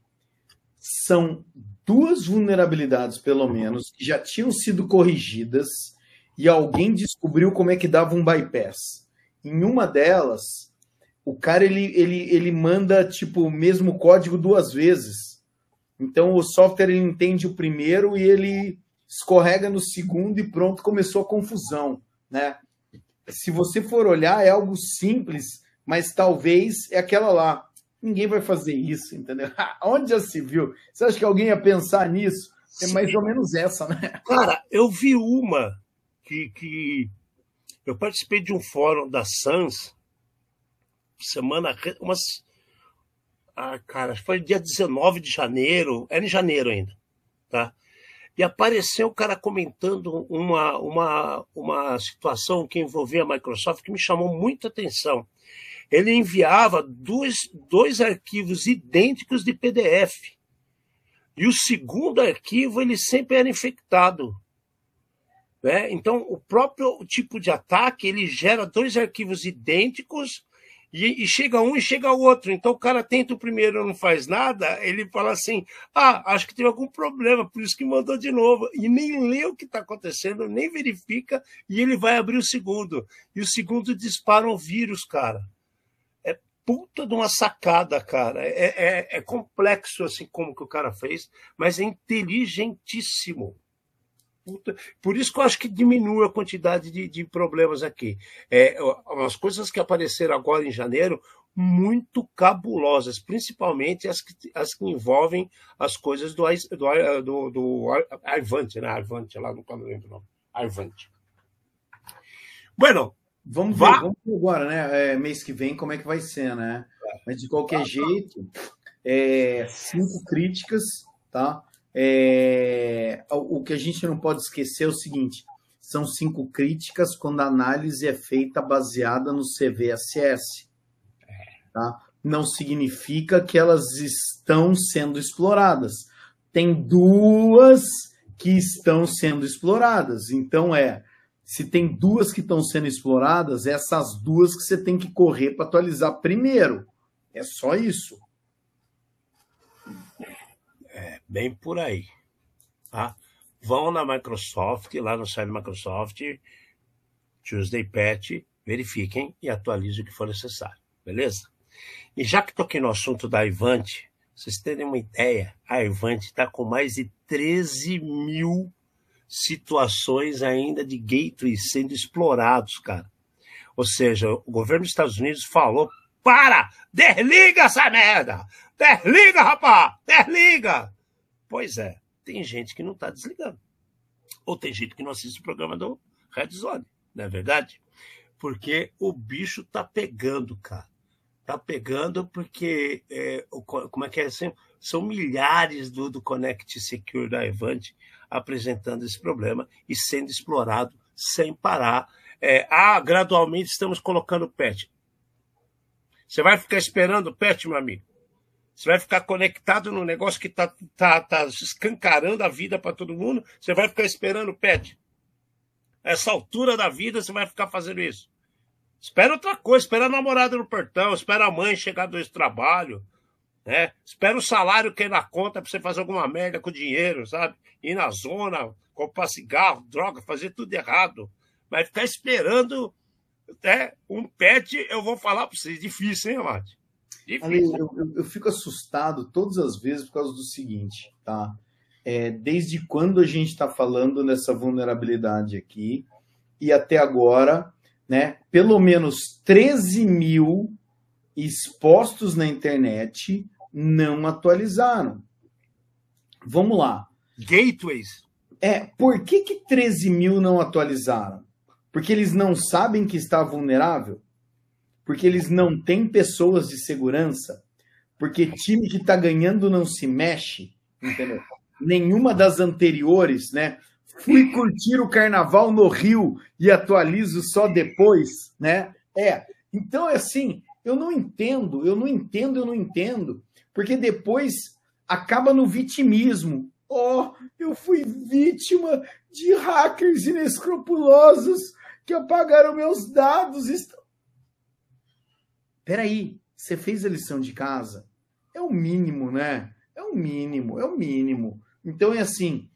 [SPEAKER 2] são duas vulnerabilidades, pelo menos, que já tinham sido corrigidas e alguém descobriu como é que dava um bypass. Em uma delas, o cara ele, ele, ele manda tipo o mesmo código duas vezes. Então o software ele entende o primeiro e ele escorrega no segundo e pronto, começou a confusão, né? Se você for olhar, é algo simples, mas talvez é aquela lá. Ninguém vai fazer isso, entendeu? <laughs> Onde já se viu? Você acha que alguém ia pensar nisso? É mais ou menos essa, né?
[SPEAKER 1] Cara, eu vi uma que, que eu participei de um fórum da Sans semana umas ah, cara, foi dia 19 de janeiro, era em janeiro ainda, tá? E apareceu o cara comentando uma, uma, uma situação que envolvia a Microsoft que me chamou muita atenção ele enviava dois, dois arquivos idênticos de PDF. E o segundo arquivo ele sempre era infectado. Né? Então, o próprio tipo de ataque ele gera dois arquivos idênticos e, e, chega um e chega outro. Então, o cara tenta o primeiro não faz nada, ele fala assim: ah, acho que teve algum problema, por isso que mandou de novo. E nem lê o que está acontecendo, nem verifica, e ele vai abrir o segundo. E o segundo dispara um vírus, cara puta de uma sacada, cara. É, é, é, complexo assim como que o cara fez, mas é inteligentíssimo. Puta. Por isso que eu acho que diminui a quantidade de, de problemas aqui. É, as coisas que apareceram agora em janeiro, muito cabulosas, principalmente as que, as que envolvem as coisas do, do, do, do Arvante, né? Arvante, lá no não lembro o nome. Arvante.
[SPEAKER 2] Bueno, Vamos ver, vamos ver agora, né? É, mês que vem, como é que vai ser, né? Mas de qualquer jeito, é, cinco críticas, tá? É, o que a gente não pode esquecer é o seguinte: são cinco críticas quando a análise é feita baseada no CVSS. Tá? Não significa que elas estão sendo exploradas. Tem duas que estão sendo exploradas. Então é Se tem duas que estão sendo exploradas, é essas duas que você tem que correr para atualizar primeiro. É só isso.
[SPEAKER 1] É bem por aí. Tá? Vão na Microsoft, lá no site da Microsoft, Tuesday Patch, verifiquem e atualizem o que for necessário. Beleza? E já que toquei no assunto da Ivante, vocês terem uma ideia, a Ivante está com mais de 13 mil situações ainda de gateways sendo explorados, cara. Ou seja, o governo dos Estados Unidos falou: para! Desliga essa merda! Desliga, rapaz! Desliga! Pois é, tem gente que não está desligando. Ou tem gente que não assiste o programa do Red Zone, não é verdade? Porque o bicho tá pegando, cara. Tá pegando porque, é, o, como é que é assim? São milhares do, do Connect Secure da Evante apresentando esse problema e sendo explorado sem parar. É, ah, gradualmente estamos colocando patch. Você vai ficar esperando o patch, meu amigo? Você vai ficar conectado no negócio que está tá, tá escancarando a vida para todo mundo? Você vai ficar esperando o patch? Essa altura da vida você vai ficar fazendo isso? Espera outra coisa, espera a namorada no portão, espera a mãe chegar do trabalho, né? Espera o salário cair na conta para você fazer alguma merda com o dinheiro, sabe? Ir na zona, comprar cigarro, droga, fazer tudo errado. Mas ficar esperando né, um pet, eu vou falar para vocês, difícil, hein, Amate?
[SPEAKER 2] Difícil. eu, eu, eu, fico assustado todas as vezes por causa do seguinte, tá? É, desde quando a gente está falando nessa vulnerabilidade aqui e até agora, né? Pelo menos 13 mil expostos na internet não atualizaram. Vamos lá.
[SPEAKER 1] Gateways.
[SPEAKER 2] É, por que, que 13 mil não atualizaram? Porque eles não sabem que está vulnerável? Porque eles não têm pessoas de segurança? Porque time que está ganhando não se mexe? Entendeu? Nenhuma das anteriores, né? Fui curtir o carnaval no Rio e atualizo só depois, né? É. Então, é assim, eu não entendo, eu não entendo, eu não entendo, porque depois acaba no vitimismo. Oh, eu fui vítima de hackers inescrupulosos que apagaram meus dados. Peraí, você fez a lição de casa? É o mínimo, né? É o mínimo, é o mínimo. Então é assim.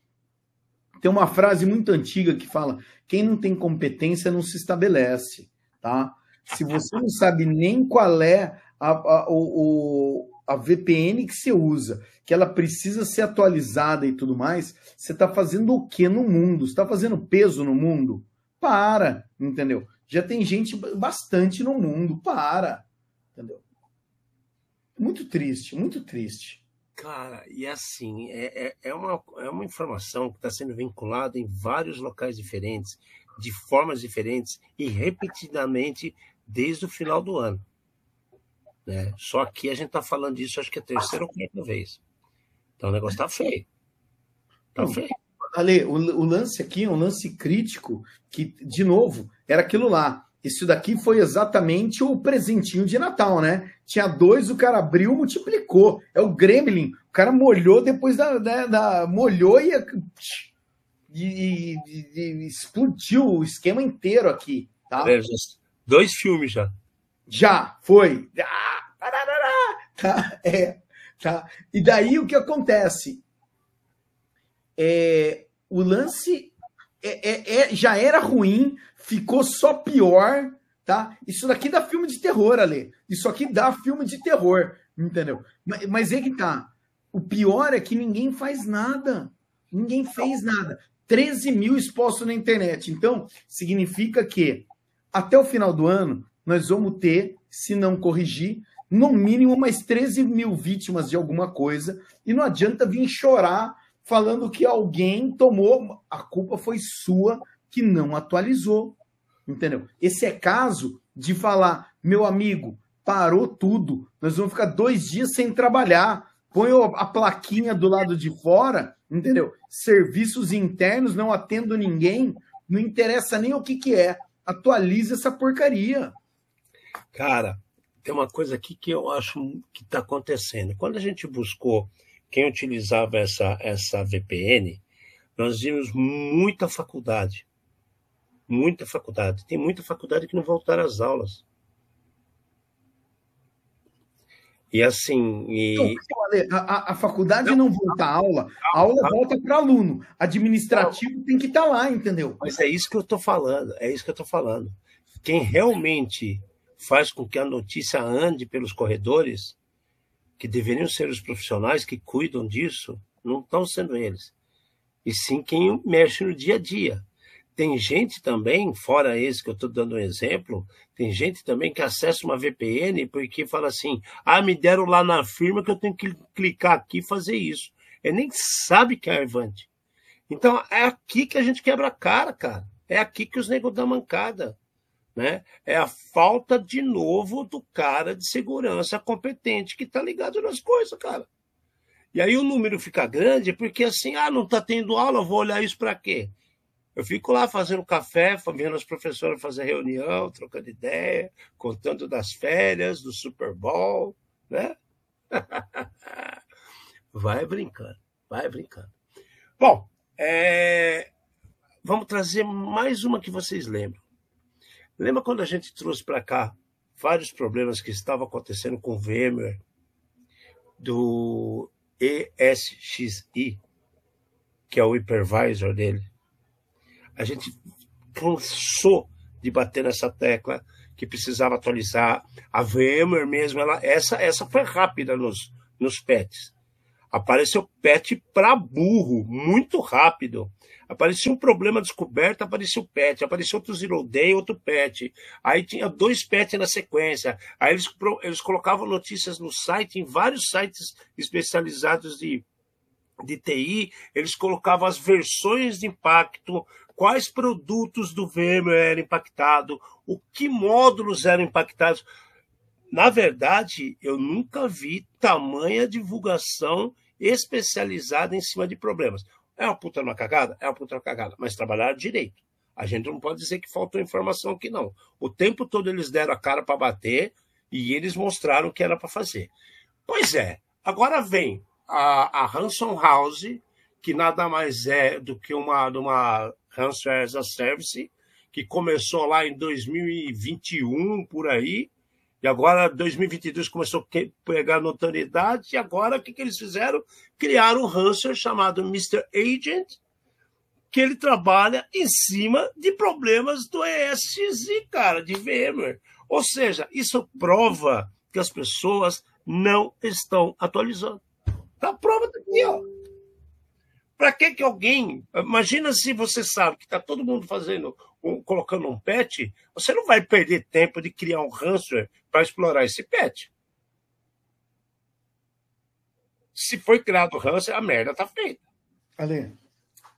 [SPEAKER 2] Tem uma frase muito antiga que fala: quem não tem competência não se estabelece, tá? Se você não sabe nem qual é a, a, o, a VPN que você usa, que ela precisa ser atualizada e tudo mais, você está fazendo o que no mundo? Você está fazendo peso no mundo? Para, entendeu? Já tem gente bastante no mundo, para, entendeu? Muito triste, muito triste.
[SPEAKER 1] Cara, e assim, é, é, é uma, é uma informação que está sendo vinculada em vários locais diferentes, de formas diferentes e repetidamente desde o final do ano. Né? Só que a gente está falando disso, acho que é a terceira ou quarta vez. Então o negócio está feio. Está feio.
[SPEAKER 2] Ale, o, o, lance aqui é um lance crítico que, de novo, era aquilo lá. Isso daqui foi exatamente o presentinho de Natal, né? Tinha dois, o cara abriu, multiplicou. É o Gremlin. O cara molhou depois da. da, da molhou e, e, e, e, explodiu o esquema inteiro aqui. Tá?
[SPEAKER 1] É, Dois filmes já.
[SPEAKER 2] Já, foi. Ah, tá, <laughs> é, tá. E daí o que acontece? É, o lance é, é, é, já era ruim, ficou só pior, tá? Isso daqui dá filme de terror, Ale. Isso aqui dá filme de terror, entendeu? Mas, mas é que tá. O pior é que ninguém faz nada. Ninguém fez nada. 13 mil expostos na internet. Então, significa que até o final do ano, nós vamos ter, se não corrigir, no mínimo mais 13 mil vítimas de alguma coisa. E não adianta vir chorar falando que alguém tomou. A culpa foi sua que não atualizou. Entendeu? Esse é caso de falar, meu amigo, parou tudo. Nós vamos ficar dois dias sem trabalhar. Põe a plaquinha do lado de fora, entendeu? Serviços internos, não atendo ninguém, não interessa nem o que, que é atualize essa porcaria.
[SPEAKER 1] Cara, tem uma coisa aqui que eu acho que está acontecendo. Quando a gente buscou quem utilizava essa, essa VPN, nós vimos muita faculdade. Muita faculdade. Tem muita faculdade que não voltaram às aulas. E assim. E...
[SPEAKER 2] A, a, faculdade não, não volta à aula, a aula volta para aluno. Administrativo não. tem que estar tá lá, entendeu?
[SPEAKER 1] Mas é isso que eu estou falando, é isso que eu estou falando. Quem realmente faz com que a notícia ande pelos corredores, que deveriam ser os profissionais que cuidam disso, não estão sendo eles. E sim quem mexe no dia a dia. Tem gente também, fora esse que eu estou dando um exemplo, tem gente também que acessa uma VPN porque fala assim: ah, me deram lá na firma que eu tenho que clicar aqui e fazer isso. Ele nem sabe que é Arvante. Então é aqui que a gente quebra a cara, cara. É aqui que os negros dão mancada. Né? É a falta de novo do cara de segurança competente que está ligado nas coisas, cara. E aí o número fica grande porque assim, ah, não está tendo aula, vou olhar isso para quê? Eu fico lá fazendo café, vendo as professoras fazer reunião, trocando ideia, contando das férias, do Super Bowl, né? <laughs> vai brincando, vai brincando. Bom, é... vamos trazer mais uma que vocês lembram. Lembra quando a gente trouxe para cá vários problemas que estavam acontecendo com o VMware do ESXi, que é o hypervisor dele? A gente cansou de bater nessa tecla que precisava atualizar. A VMware mesmo, ela, essa, essa foi rápida nos, nos pets. Apareceu pet para burro, muito rápido. Apareceu um problema descoberto, apareceu pet. Apareceu outro zero day, outro pet. Aí tinha dois pets na sequência. Aí eles, eles colocavam notícias no site, em vários sites especializados de, de TI. Eles colocavam as versões de impacto, quais produtos do VMware eram impactados, o que módulos eram impactados. Na verdade, eu nunca vi tamanha divulgação especializada em cima de problemas. É uma puta uma cagada? É uma puta uma cagada, mas trabalhar direito. A gente não pode dizer que faltou informação aqui, não. O tempo todo eles deram a cara para bater e eles mostraram o que era para fazer. Pois é, agora vem a, a Hanson House, que nada mais é do que uma, uma Ransomware as a Service, que começou lá em 2021, por aí, e agora 2022 começou a pegar notoriedade, e agora o que, que eles fizeram? Criaram um ransomware chamado Mr. Agent, que ele trabalha em cima de problemas do ESXi, cara, de VMware. Ou seja, isso prova que as pessoas não estão atualizando. Tá a prova daqui, ó. Para que que alguém. Imagina se você sabe que está todo mundo fazendo, um, colocando um patch, você não vai perder tempo de criar um ransomware para explorar esse patch. Se foi criado o ransomware, a merda está feita.
[SPEAKER 2] Ale,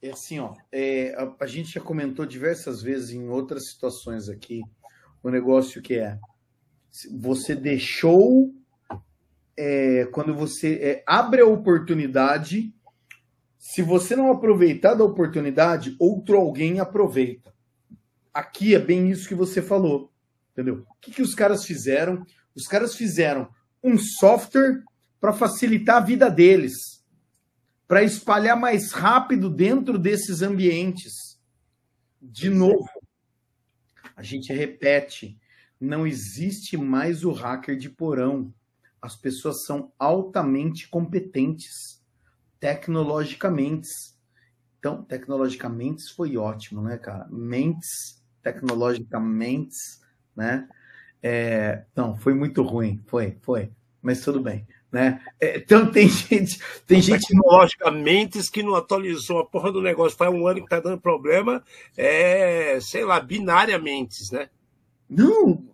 [SPEAKER 2] é assim, ó, é, a, a, gente já comentou diversas vezes em outras situações aqui o negócio que é você deixou é, quando você é, abre a oportunidade se você não aproveitar da oportunidade, outro alguém aproveita. Aqui é bem isso que você falou, entendeu? O que, que os caras fizeram? Os caras fizeram um software para facilitar a vida deles, para espalhar mais rápido dentro desses ambientes. De novo, a gente repete, não existe mais o hacker de porão. As pessoas são altamente competentes tecnologicamente. Então, tecnologicamente foi ótimo, né, cara? Mentes, tecnologicamente, né? É, não, foi muito ruim, foi, foi, mas tudo bem, né? É, então <laughs> tem gente, tem gente
[SPEAKER 1] tecnologicamente que não atualizou a porra do negócio, faz um ano que tá dando problema, é, sei lá, binariamente, né?
[SPEAKER 2] Não,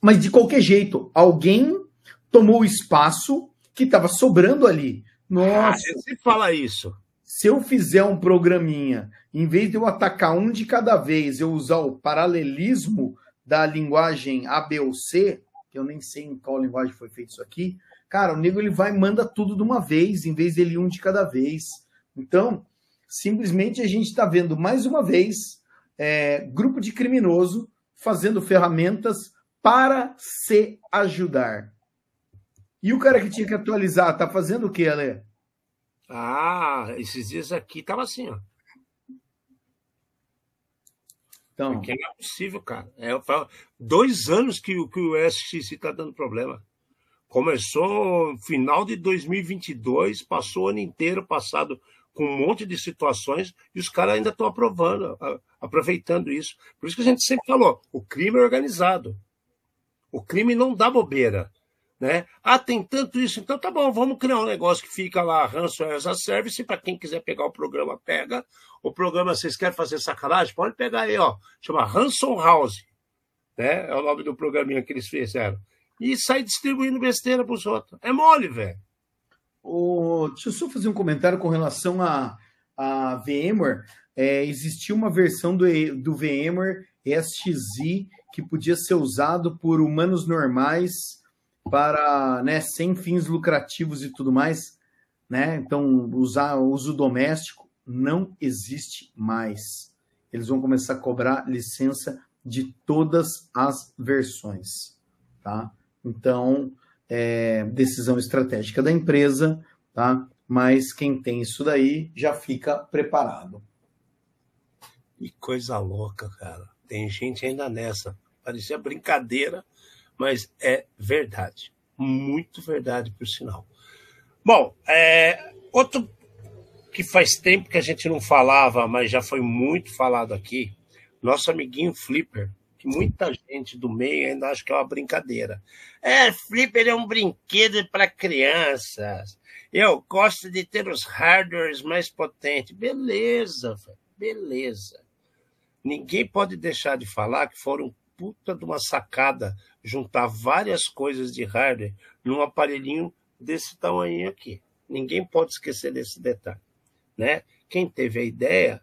[SPEAKER 2] mas de qualquer jeito, alguém tomou o espaço que estava sobrando ali. Nossa.
[SPEAKER 1] Ah, você fala isso.
[SPEAKER 2] Se eu fizer um programinha, em vez de eu atacar um de cada vez, eu usar o paralelismo da linguagem A, B ou C, que eu nem sei em qual linguagem foi feito isso aqui, cara, o nego ele vai e manda tudo de uma vez, em vez dele um de cada vez. Então, simplesmente a gente está vendo mais uma vez é, grupo de criminoso fazendo ferramentas para se ajudar. E o cara que tinha que atualizar, tá fazendo o que, Ale?
[SPEAKER 1] Ah, esses dias aqui tava assim, ó. Então... Porque não é possível, cara. É dois anos que, que o SXC está dando problema. Começou final de 2022, passou o ano inteiro passado com um monte de situações e os caras ainda estão aprovando, aproveitando isso. Por isso que a gente sempre falou: o crime é organizado. O crime não dá bobeira. Né? Ah, tem tanto isso, então tá bom, vamos criar um negócio que fica lá, Ransomware as a Service, para quem quiser pegar o programa, pega. O programa, vocês querem fazer sacanagem? Pode pegar aí, ó. Chama Ransom House. Né? É o nome do programinha que eles fizeram. E sai distribuindo besteira pros outros. É mole, velho.
[SPEAKER 2] Deixa eu só fazer um comentário com relação a, a VMware. É, existia uma versão do, do VMware SXI que podia ser usado por humanos normais para, né, sem fins lucrativos e tudo mais, né? Então, usar uso doméstico não existe mais. Eles vão começar a cobrar licença de todas as versões, tá? Então, é, decisão estratégica da empresa, tá? Mas quem tem isso daí já fica preparado.
[SPEAKER 1] Que coisa louca, cara. Tem gente ainda nessa. Parecia brincadeira, mas é verdade. Muito verdade, por sinal. Bom, é, outro que faz tempo que a gente não falava, mas já foi muito falado aqui, nosso amiguinho Flipper, que muita gente do meio ainda acha que é uma brincadeira. É, Flipper é um brinquedo para crianças. Eu gosto de ter os hardwares mais potentes. Beleza, beleza. Ninguém pode deixar de falar que foram puta de uma sacada juntar várias coisas de hardware num aparelhinho desse tamanho aqui. Ninguém pode esquecer desse detalhe, né? Quem teve a ideia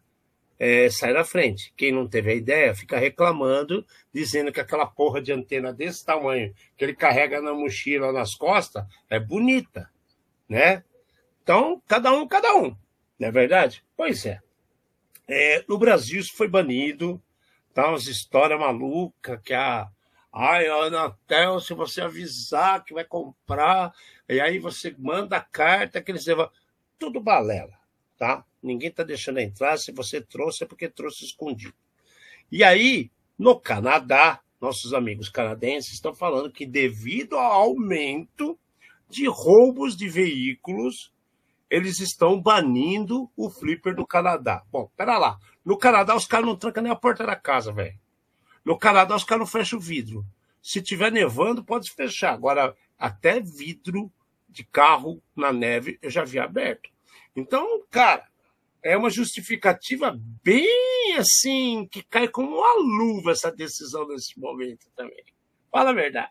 [SPEAKER 1] é, sai na frente. Quem não teve a ideia fica reclamando, dizendo que aquela porra de antena desse tamanho que ele carrega na mochila, nas costas, é bonita, né? Então, cada um, cada um, não é verdade? Pois é. é no Brasil isso foi banido, tá umas histórias malucas que a Ai, Anatel, se você avisar que vai comprar, e aí você manda a carta que eles levam. Tudo balela, tá? Ninguém está deixando entrar. Se você trouxe, é porque trouxe escondido. E aí, no Canadá, nossos amigos canadenses estão falando que devido ao aumento de roubos de veículos, eles estão banindo o flipper do Canadá. Bom, pera lá. No Canadá, os caras não trancam nem a porta da casa, velho. No Canadá, os caras não fecham o vidro. Se tiver nevando, pode fechar. Agora, até vidro de carro na neve eu já vi aberto. Então, cara, é uma justificativa bem assim, que cai como uma luva essa decisão nesse momento também. Fala a verdade.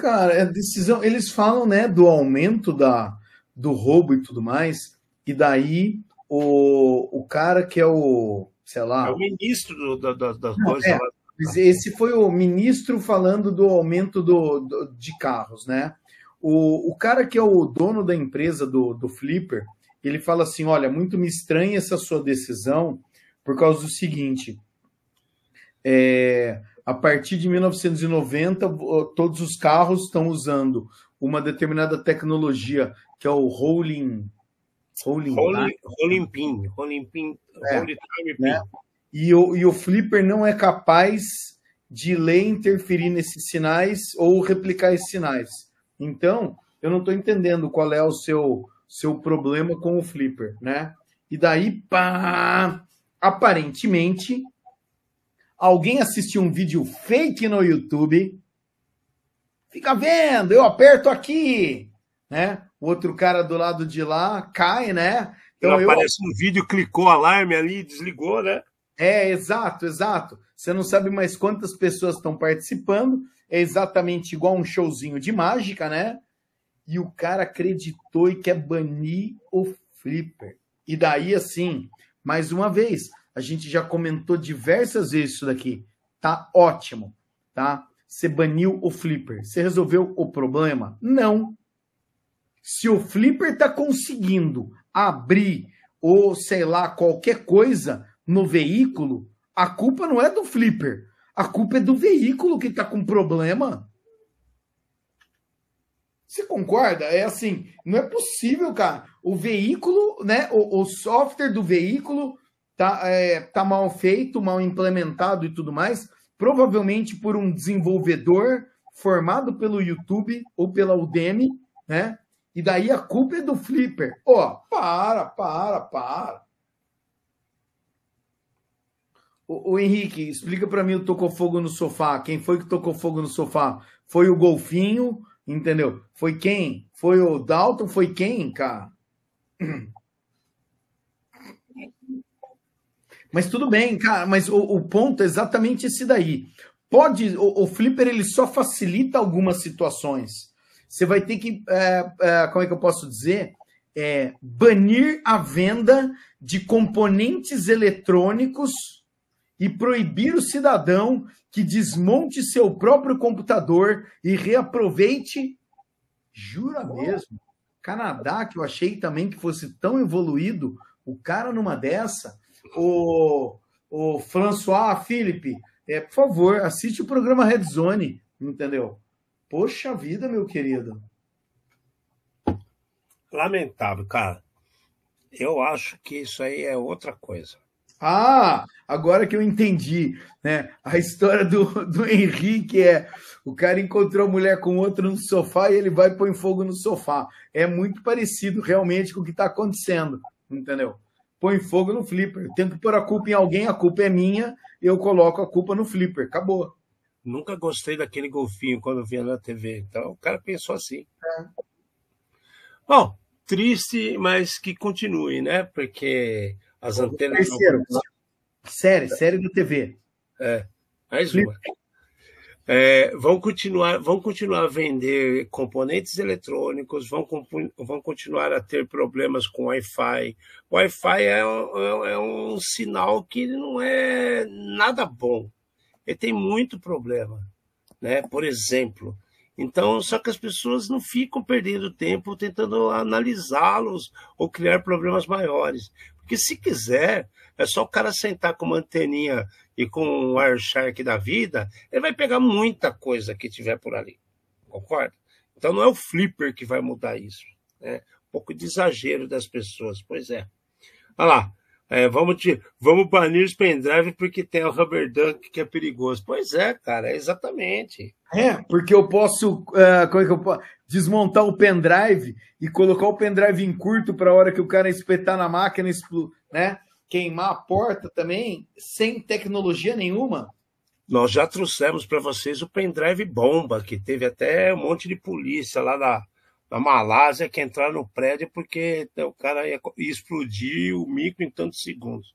[SPEAKER 2] Cara, é decisão. Eles falam, né, do aumento da, do roubo e tudo mais, e daí o, o cara que é o sei lá.
[SPEAKER 1] É o ministro das coisas
[SPEAKER 2] é, Esse foi o ministro falando do aumento do, do, de carros, né? O, o cara que é o dono da empresa do, do Flipper, ele fala assim: olha, muito me estranha essa sua decisão, por causa do seguinte. É, a partir de 1990, todos os carros estão usando uma determinada tecnologia, que é o rolling
[SPEAKER 1] Rolling, rolling, rolling pin, rolling pin, é, rolling
[SPEAKER 2] time pin. Né? E, o, e o flipper não é capaz de ler e interferir nesses sinais ou replicar esses sinais. Então, eu não estou entendendo qual é o seu, seu problema com o flipper, né? E daí, pá, aparentemente, alguém assistiu um vídeo fake no YouTube. Fica vendo, eu aperto aqui, né? o outro cara do lado de lá cai, né?
[SPEAKER 1] Então eu... aparece no vídeo, clicou alarme ali, desligou, né?
[SPEAKER 2] É, exato, exato. Você não sabe mais quantas pessoas estão participando. É exatamente igual um showzinho de mágica, né? E o cara acreditou e quer banir o Flipper. E daí, assim, mais uma vez, a gente já comentou diversas vezes isso daqui. Tá ótimo, tá? Você baniu o Flipper. Você resolveu o problema? Não. Se o Flipper está conseguindo abrir ou sei lá qualquer coisa no veículo, a culpa não é do Flipper. A culpa é do veículo que está com problema. Você concorda? É assim, não é possível, cara. O veículo, né? O, o software do veículo tá, é, tá mal feito, mal implementado e tudo mais, provavelmente por um desenvolvedor formado pelo YouTube ou pela Udemy, né? E daí a culpa é do Flipper. Ó, oh, para, para, para. O, o Henrique, explica para mim o tocou fogo no sofá. Quem foi que tocou fogo no sofá? Foi o Golfinho, entendeu? Foi quem? Foi o Dalton? Foi quem, cara? Mas tudo bem, cara, mas o, o ponto é exatamente esse daí. Pode, o, o, Flipper ele só facilita algumas situações. Você vai ter que, é, é, como é que eu posso dizer? É, banir a venda de componentes eletrônicos e proibir o cidadão que desmonte seu próprio computador e reaproveite. Jura mesmo? Canadá, que eu achei também que fosse tão evoluído, o cara numa dessa, o, o François Philippe, é, por favor, assiste o programa Red Zone, entendeu? Poxa vida, meu querido.
[SPEAKER 1] Lamentável, cara. Eu acho que isso aí é outra coisa.
[SPEAKER 2] Ah, agora que eu entendi, né? A história do, do Henrique é o cara encontrou a mulher com outro no sofá e ele vai pôr fogo no sofá. É muito parecido realmente com o que está acontecendo, entendeu? Põe fogo no flipper. Tem que pôr a culpa em alguém, a culpa é minha, eu coloco a culpa no flipper. Acabou.
[SPEAKER 1] Nunca gostei daquele golfinho quando via na TV. Então o cara pensou assim. É. Bom, triste, mas que continue, né? Porque as antenas. Terceiro,
[SPEAKER 2] não... série, série do TV.
[SPEAKER 1] É, mais uma. É, vão continuar vão continuar a vender componentes eletrônicos, vão, vão continuar a ter problemas com Wi-Fi. Wi-Fi é, é, é, um sinal que não é nada bom. Ele tem muito problema, né? Por exemplo. Então, só que as pessoas não ficam perdendo tempo tentando analisá-los ou criar problemas maiores. Porque se quiser, é só o cara sentar com uma anteninha e com um Wireshark da vida, ele vai pegar muita coisa que tiver por ali. Concorda? Então não é o flipper que vai mudar isso. Né? Um pouco de exagero das pessoas. Pois é. Olha lá. É, vamos, te, vamos banir os pendrive porque tem o rubber duck que é perigoso. Pois é, cara, é exatamente.
[SPEAKER 2] É, porque eu posso, uh, como é que eu posso desmontar o pendrive e colocar o pendrive em curto para a hora que o cara espetar na máquina, né? Queimar a porta também, sem tecnologia nenhuma.
[SPEAKER 1] Nós já trouxemos para vocês o pendrive bomba, que teve até um monte de polícia lá na, na Malásia que entraram no prédio porque o cara ia, ia explodir o micro em tantos segundos.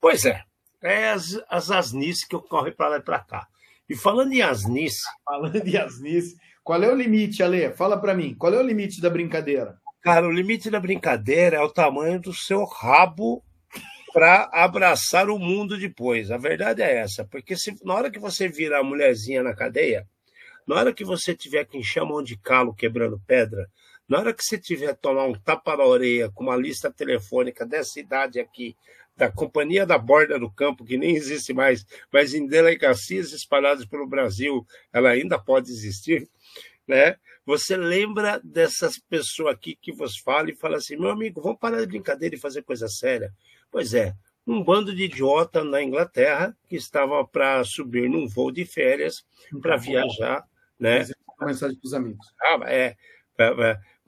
[SPEAKER 1] Pois é, é as, as asnices que ocorrem para lá e para cá. E falando em asnice.
[SPEAKER 2] Falando em asnice, qual é o limite, Ale? Fala para mim, qual é o limite da brincadeira?
[SPEAKER 1] Cara, o limite da brincadeira é o tamanho do seu rabo para abraçar o mundo depois. A verdade é essa, porque se, na hora que você vira a mulherzinha na cadeia, na hora que você tiver que encher a mão de calo quebrando pedra, na hora que você tiver tomar um tapa na orelha com uma lista telefônica dessa idade aqui, da Companhia da Borda do Campo, que nem existe mais, mas em delegacias espalhadas pelo Brasil, ela ainda pode existir, né? Você lembra dessas pessoas aqui que você fala e fala assim, meu amigo, vamos parar de brincadeira e fazer coisa séria. Pois é, um bando de idiota na Inglaterra que estava para subir num voo de férias para viajar, né?
[SPEAKER 2] Mensagem para os amigos.
[SPEAKER 1] Ah, é,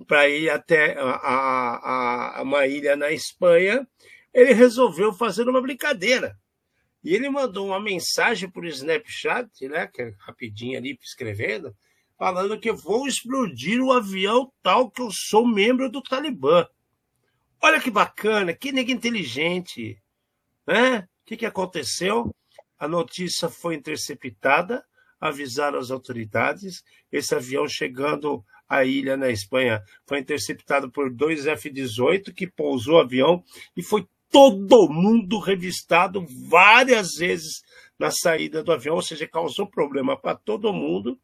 [SPEAKER 1] para ir até a, a, uma ilha na Espanha ele resolveu fazer uma brincadeira. E ele mandou uma mensagem por Snapchat, né, que é rapidinho ali escrevendo, falando que vou explodir o avião tal que eu sou membro do Talibã. Olha que bacana, que nega inteligente. Né? O que, que aconteceu? A notícia foi interceptada, avisaram as autoridades. Esse avião chegando à ilha na Espanha foi interceptado por dois F-18 que pousou o avião e foi todo mundo revistado várias vezes na saída do avião, ou seja, causou problema para todo mundo.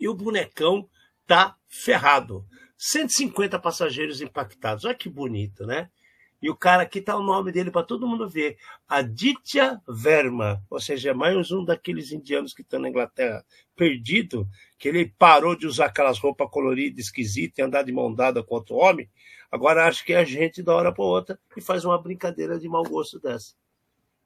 [SPEAKER 1] E o bonecão tá ferrado. 150 passageiros impactados. Olha que bonito, né? E o cara aqui tá o nome dele para todo mundo ver. Aditya Verma, ou seja, é mais um daqueles indianos que estão na Inglaterra perdido, que ele parou de usar aquelas roupas coloridas, esquisitas, e andar de mão dada com outro homem. Agora acho que é a gente da hora para outra e faz uma brincadeira de mau gosto dessa.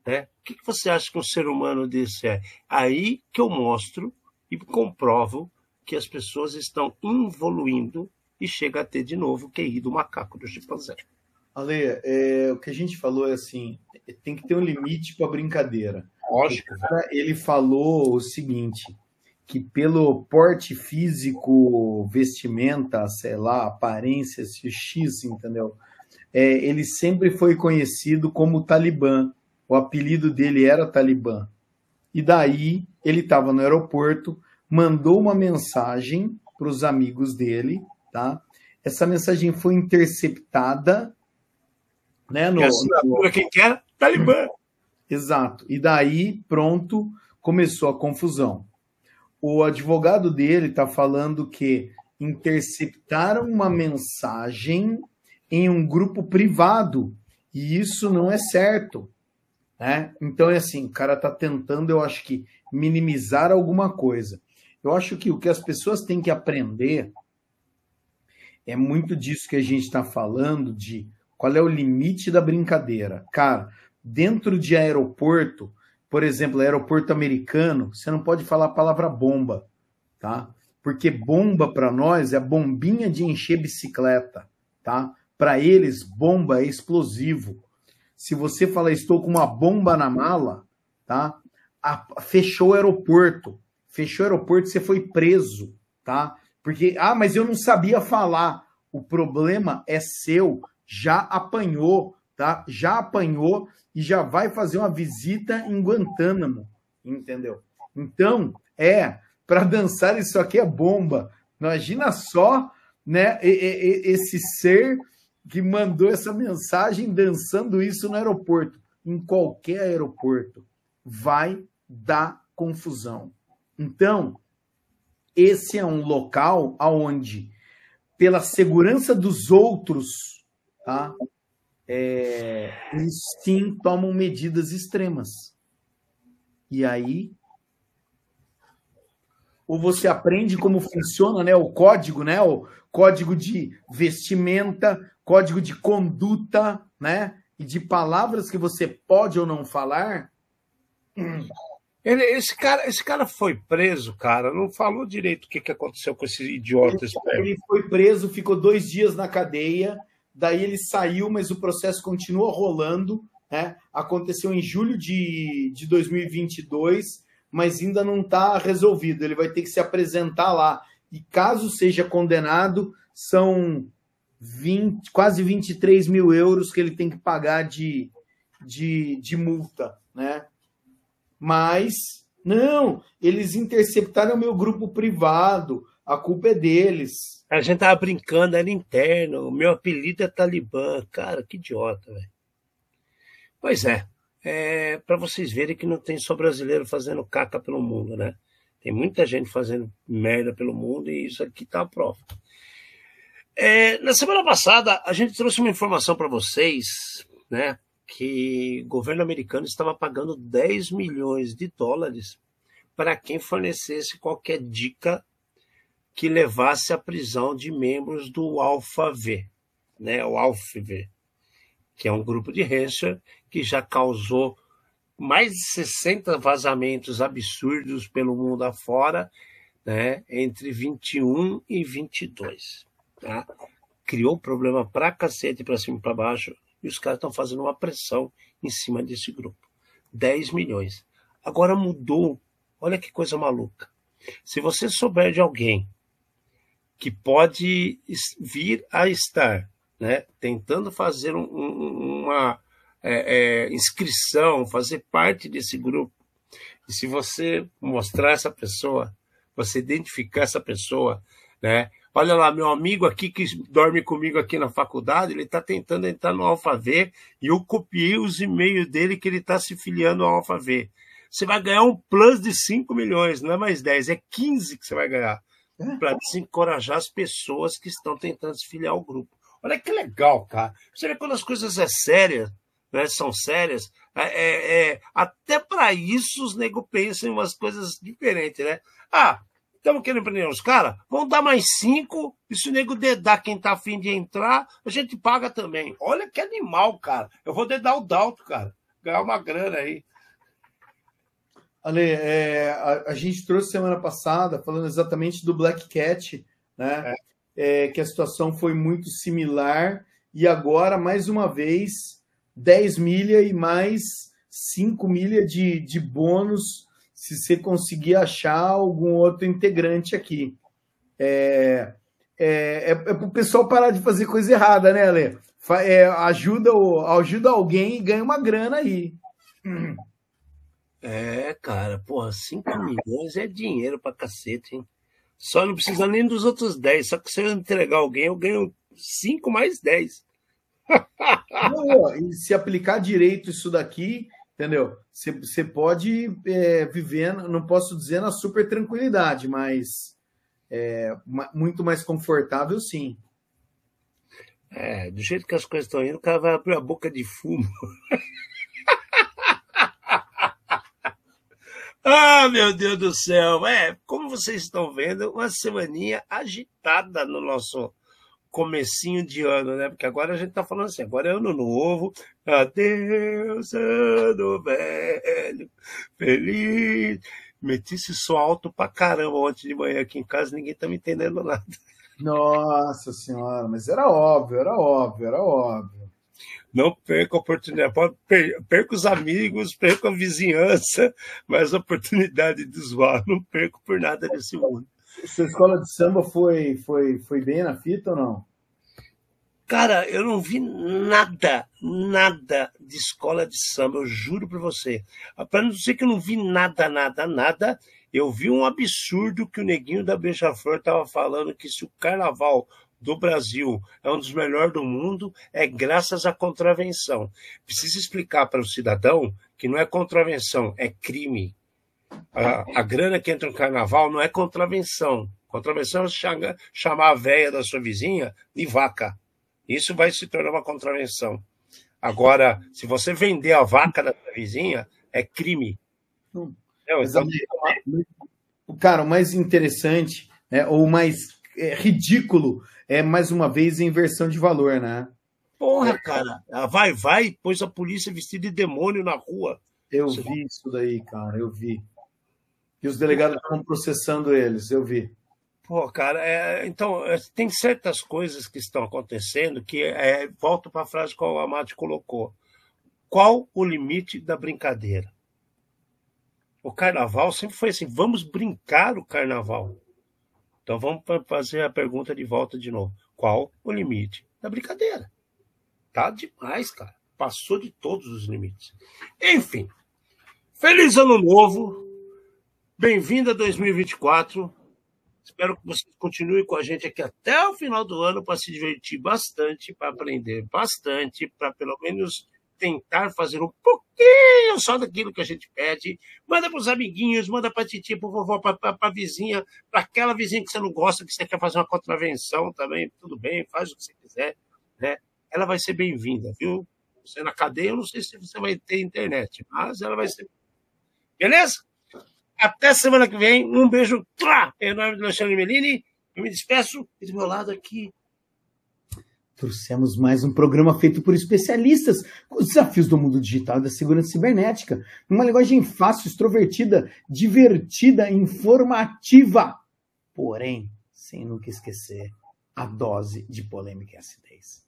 [SPEAKER 1] Né? O que, que você acha que um ser humano desse é? Aí que eu mostro e comprovo que as pessoas estão evoluindo e chega a ter de novo o QI do macaco do chimpanzé.
[SPEAKER 2] Ale, é, o que a gente falou é assim, tem que ter um limite para a brincadeira.
[SPEAKER 1] Lógico.
[SPEAKER 2] O cara, ele falou o seguinte, que pelo porte físico, vestimenta, sei lá, aparência, X, entendeu? É, ele sempre foi conhecido como Talibã. O apelido dele era Talibã. E daí ele estava no aeroporto, mandou uma mensagem para os amigos dele, tá? Essa mensagem foi interceptada né? No,
[SPEAKER 1] assinatura quem quer? Talibã. <clears throat>
[SPEAKER 2] Exato. E daí, pronto, começou a confusão. O advogado dele está falando que interceptaram uma mensagem em um grupo privado e isso não é certo. Né? Então é assim, o cara está tentando, eu acho que, minimizar alguma coisa. Eu acho que o que as pessoas têm que aprender é muito disso que a gente está falando, de qual é o limite da brincadeira? Cara, dentro de aeroporto, por exemplo, aeroporto americano, você não pode falar a palavra bomba, tá? Porque bomba para nós é a bombinha de encher bicicleta, tá? Para eles, bomba é explosivo. Se você fala estou com uma bomba na mala, tá? A, fechou o aeroporto. Fechou o aeroporto, você foi preso, tá? Porque, ah, mas eu não sabia falar. O problema é seu já apanhou, tá? Já apanhou e já vai fazer uma visita em Guantánamo, entendeu? Então, é, para dançar isso aqui é bomba. Imagina só, né, esse ser que mandou essa mensagem dançando isso no aeroporto, em qualquer aeroporto, vai dar confusão. Então, esse é um local aonde pela segurança dos outros tá? É, eles sim tomam medidas extremas. E aí ou você aprende como funciona, né, o código, né, o código de vestimenta, código de conduta, né, e de palavras que você pode ou não falar.
[SPEAKER 1] Ele, esse, cara, esse cara foi preso, cara. Não falou direito o que, que aconteceu com esse idiota.
[SPEAKER 2] Ele, ele foi preso, ficou dois dias na cadeia daí ele saiu, mas o processo continua rolando. Né? Aconteceu em julho de, de 2022, mas ainda não está resolvido. Ele vai ter que se apresentar lá. E caso seja condenado, são 20, quase 23 mil euros que ele tem que pagar de, de, de multa. Né? Mas, não, eles interceptaram meu grupo privado, a culpa é deles.
[SPEAKER 1] A gente tava brincando, era interno. O meu apelido é Talibã. Cara, que idiota, velho. Pois é. é para vocês verem que não tem só brasileiro fazendo caca pelo mundo, né? Tem muita gente fazendo merda pelo mundo e isso aqui tá a prova. É, na semana passada, a gente trouxe uma informação para vocês, né? Que o governo americano estava pagando 10 milhões de dólares para quem fornecesse qualquer dica que levasse à prisão de membros do Alfa V, né, o AlphaV, que é um grupo de hacker que já causou mais de 60 vazamentos absurdos pelo mundo afora, né, entre 21 e 22. Tá? Criou problema pra cacete, pra cima e pra baixo, e os caras estão fazendo uma pressão em cima desse grupo. 10 milhões. Agora mudou. Olha que coisa maluca. Se você souber de alguém que pode vir a estar né, tentando fazer um, uma é, é, inscrição, fazer parte desse grupo. E se você mostrar essa pessoa, você identificar essa pessoa, né? Olha lá, meu amigo aqui que dorme comigo aqui na faculdade, ele está tentando entrar no Alfa V e eu copiei os e-mails dele que ele está se filiando ao Alfa V. Você vai ganhar um plus de 5 milhões, não é mais 10, é 15 que você vai ganhar para desencorajar as pessoas que estão tentando se filiar ao grupo. Olha que legal, cara. Você vê quando as coisas é sérias, né, são sérias, é, é, é até para isso os nego pensam em umas coisas diferentes, né? Ah, estamos querendo prender os caras? Vamos dar mais cinco, e se o nego dedar quem tá afim de entrar, a gente paga também. Olha que animal, cara. Eu vou dedar o Dalto, cara. Ganhar uma grana aí.
[SPEAKER 2] Ale, é, a, a, gente trouxe semana passada, falando exatamente do Black Cat, né? É. É, que a situação foi muito similar, e agora, mais uma vez, 10 milha e mais 5 milha de, de bônus se você conseguir achar algum outro integrante aqui. É, é, é, é para o pessoal parar de fazer coisa errada, né, Ale? É, ajuda, ajuda alguém e ganha uma grana aí.
[SPEAKER 1] É, cara, porra, 5 milhões é dinheiro pra cacete, hein? Só não precisa nem dos outros 10. Só que se eu entregar alguém, eu ganho 5 mais 10. <laughs>
[SPEAKER 2] Não, e se aplicar direito isso daqui, entendeu? Você pode é, viver, não posso dizer na super tranquilidade, mas é, muito mais confortável, sim.
[SPEAKER 1] É, do jeito que as coisas estão indo, o cara vai abrir a boca de fumo. <laughs> Ah, meu Deus do céu! É, como vocês estão vendo, uma semaninha agitada no nosso comecinho de ano, né? Porque agora a gente tá falando assim, agora é ano novo, adeus, ano velho, feliz. Meti esse som alto pra caramba ontem de manhã aqui em casa, ninguém tá me entendendo nada.
[SPEAKER 2] Nossa senhora, mas era óbvio, era óbvio, era óbvio.
[SPEAKER 1] Não perca a oportunidade. Perca os amigos, perca a vizinhança, mas a oportunidade de zoar não perco por nada nesse mundo.
[SPEAKER 2] Sua escola de samba foi, foi, foi bem na fita ou não?
[SPEAKER 1] Cara, eu não vi nada, nada de escola de samba, eu juro para você. Para não dizer que eu não vi nada, nada, nada, eu vi um absurdo que o neguinho da Beija-Flor estava falando que se o carnaval do Brasil é um dos melhores do mundo, é graças à contravenção. Precisa explicar para o cidadão que não é contravenção, é crime. A, a grana que entra no carnaval não é contravenção. Contravenção é chamar, chamar a véia da sua vizinha de vaca. Isso vai se tornar uma contravenção. Agora, se você vender a vaca da sua vizinha, é crime.
[SPEAKER 2] Hum. Então, cara, o mais interessante, né, ou o mais é, ridículo é mais uma vez inversão de valor, né?
[SPEAKER 1] Porra, cara, a vai, vai, pôs a polícia vestida de demônio na rua.
[SPEAKER 2] Eu Você vi isso daí, cara, eu vi. E os delegados estavam processando eles, eu vi.
[SPEAKER 1] Pô, cara, é, então, é, tem certas coisas que estão acontecendo que é, volto para a frase que o Amate colocou. Qual o limite da brincadeira? O carnaval sempre foi assim, vamos brincar o carnaval. Então vamos fazer a pergunta de volta de novo. Qual o limite da brincadeira? Tá demais, cara. Passou de todos os limites. Enfim, feliz ano novo. Bem-vindo a 2024. Espero que vocês continuem com a gente aqui até o final do ano para se divertir bastante, para aprender bastante, para pelo menos tentar fazer um pouquinho só daquilo que a gente pede. Manda para os amiguinhos, manda para a titia, para vovó, para a vizinha, para aquela vizinha que você não gosta, que você quer fazer uma contravenção também, tudo bem, faz o que você quiser. Né? Ela vai ser bem-vinda, viu? Você na cadeia, eu não sei se você vai ter internet, mas ela vai ser. Beleza? Até semana que vem. Um beijo em nome do Alexandre Melini. Eu me despeço e do meu lado aqui
[SPEAKER 2] Trouxemos mais um programa feito por especialistas com os desafios do mundo digital e da segurança cibernética, numa linguagem fácil, extrovertida, divertida, informativa, porém, sem nunca esquecer a dose de polêmica e acidez.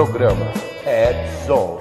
[SPEAKER 3] Programa Ed Zone.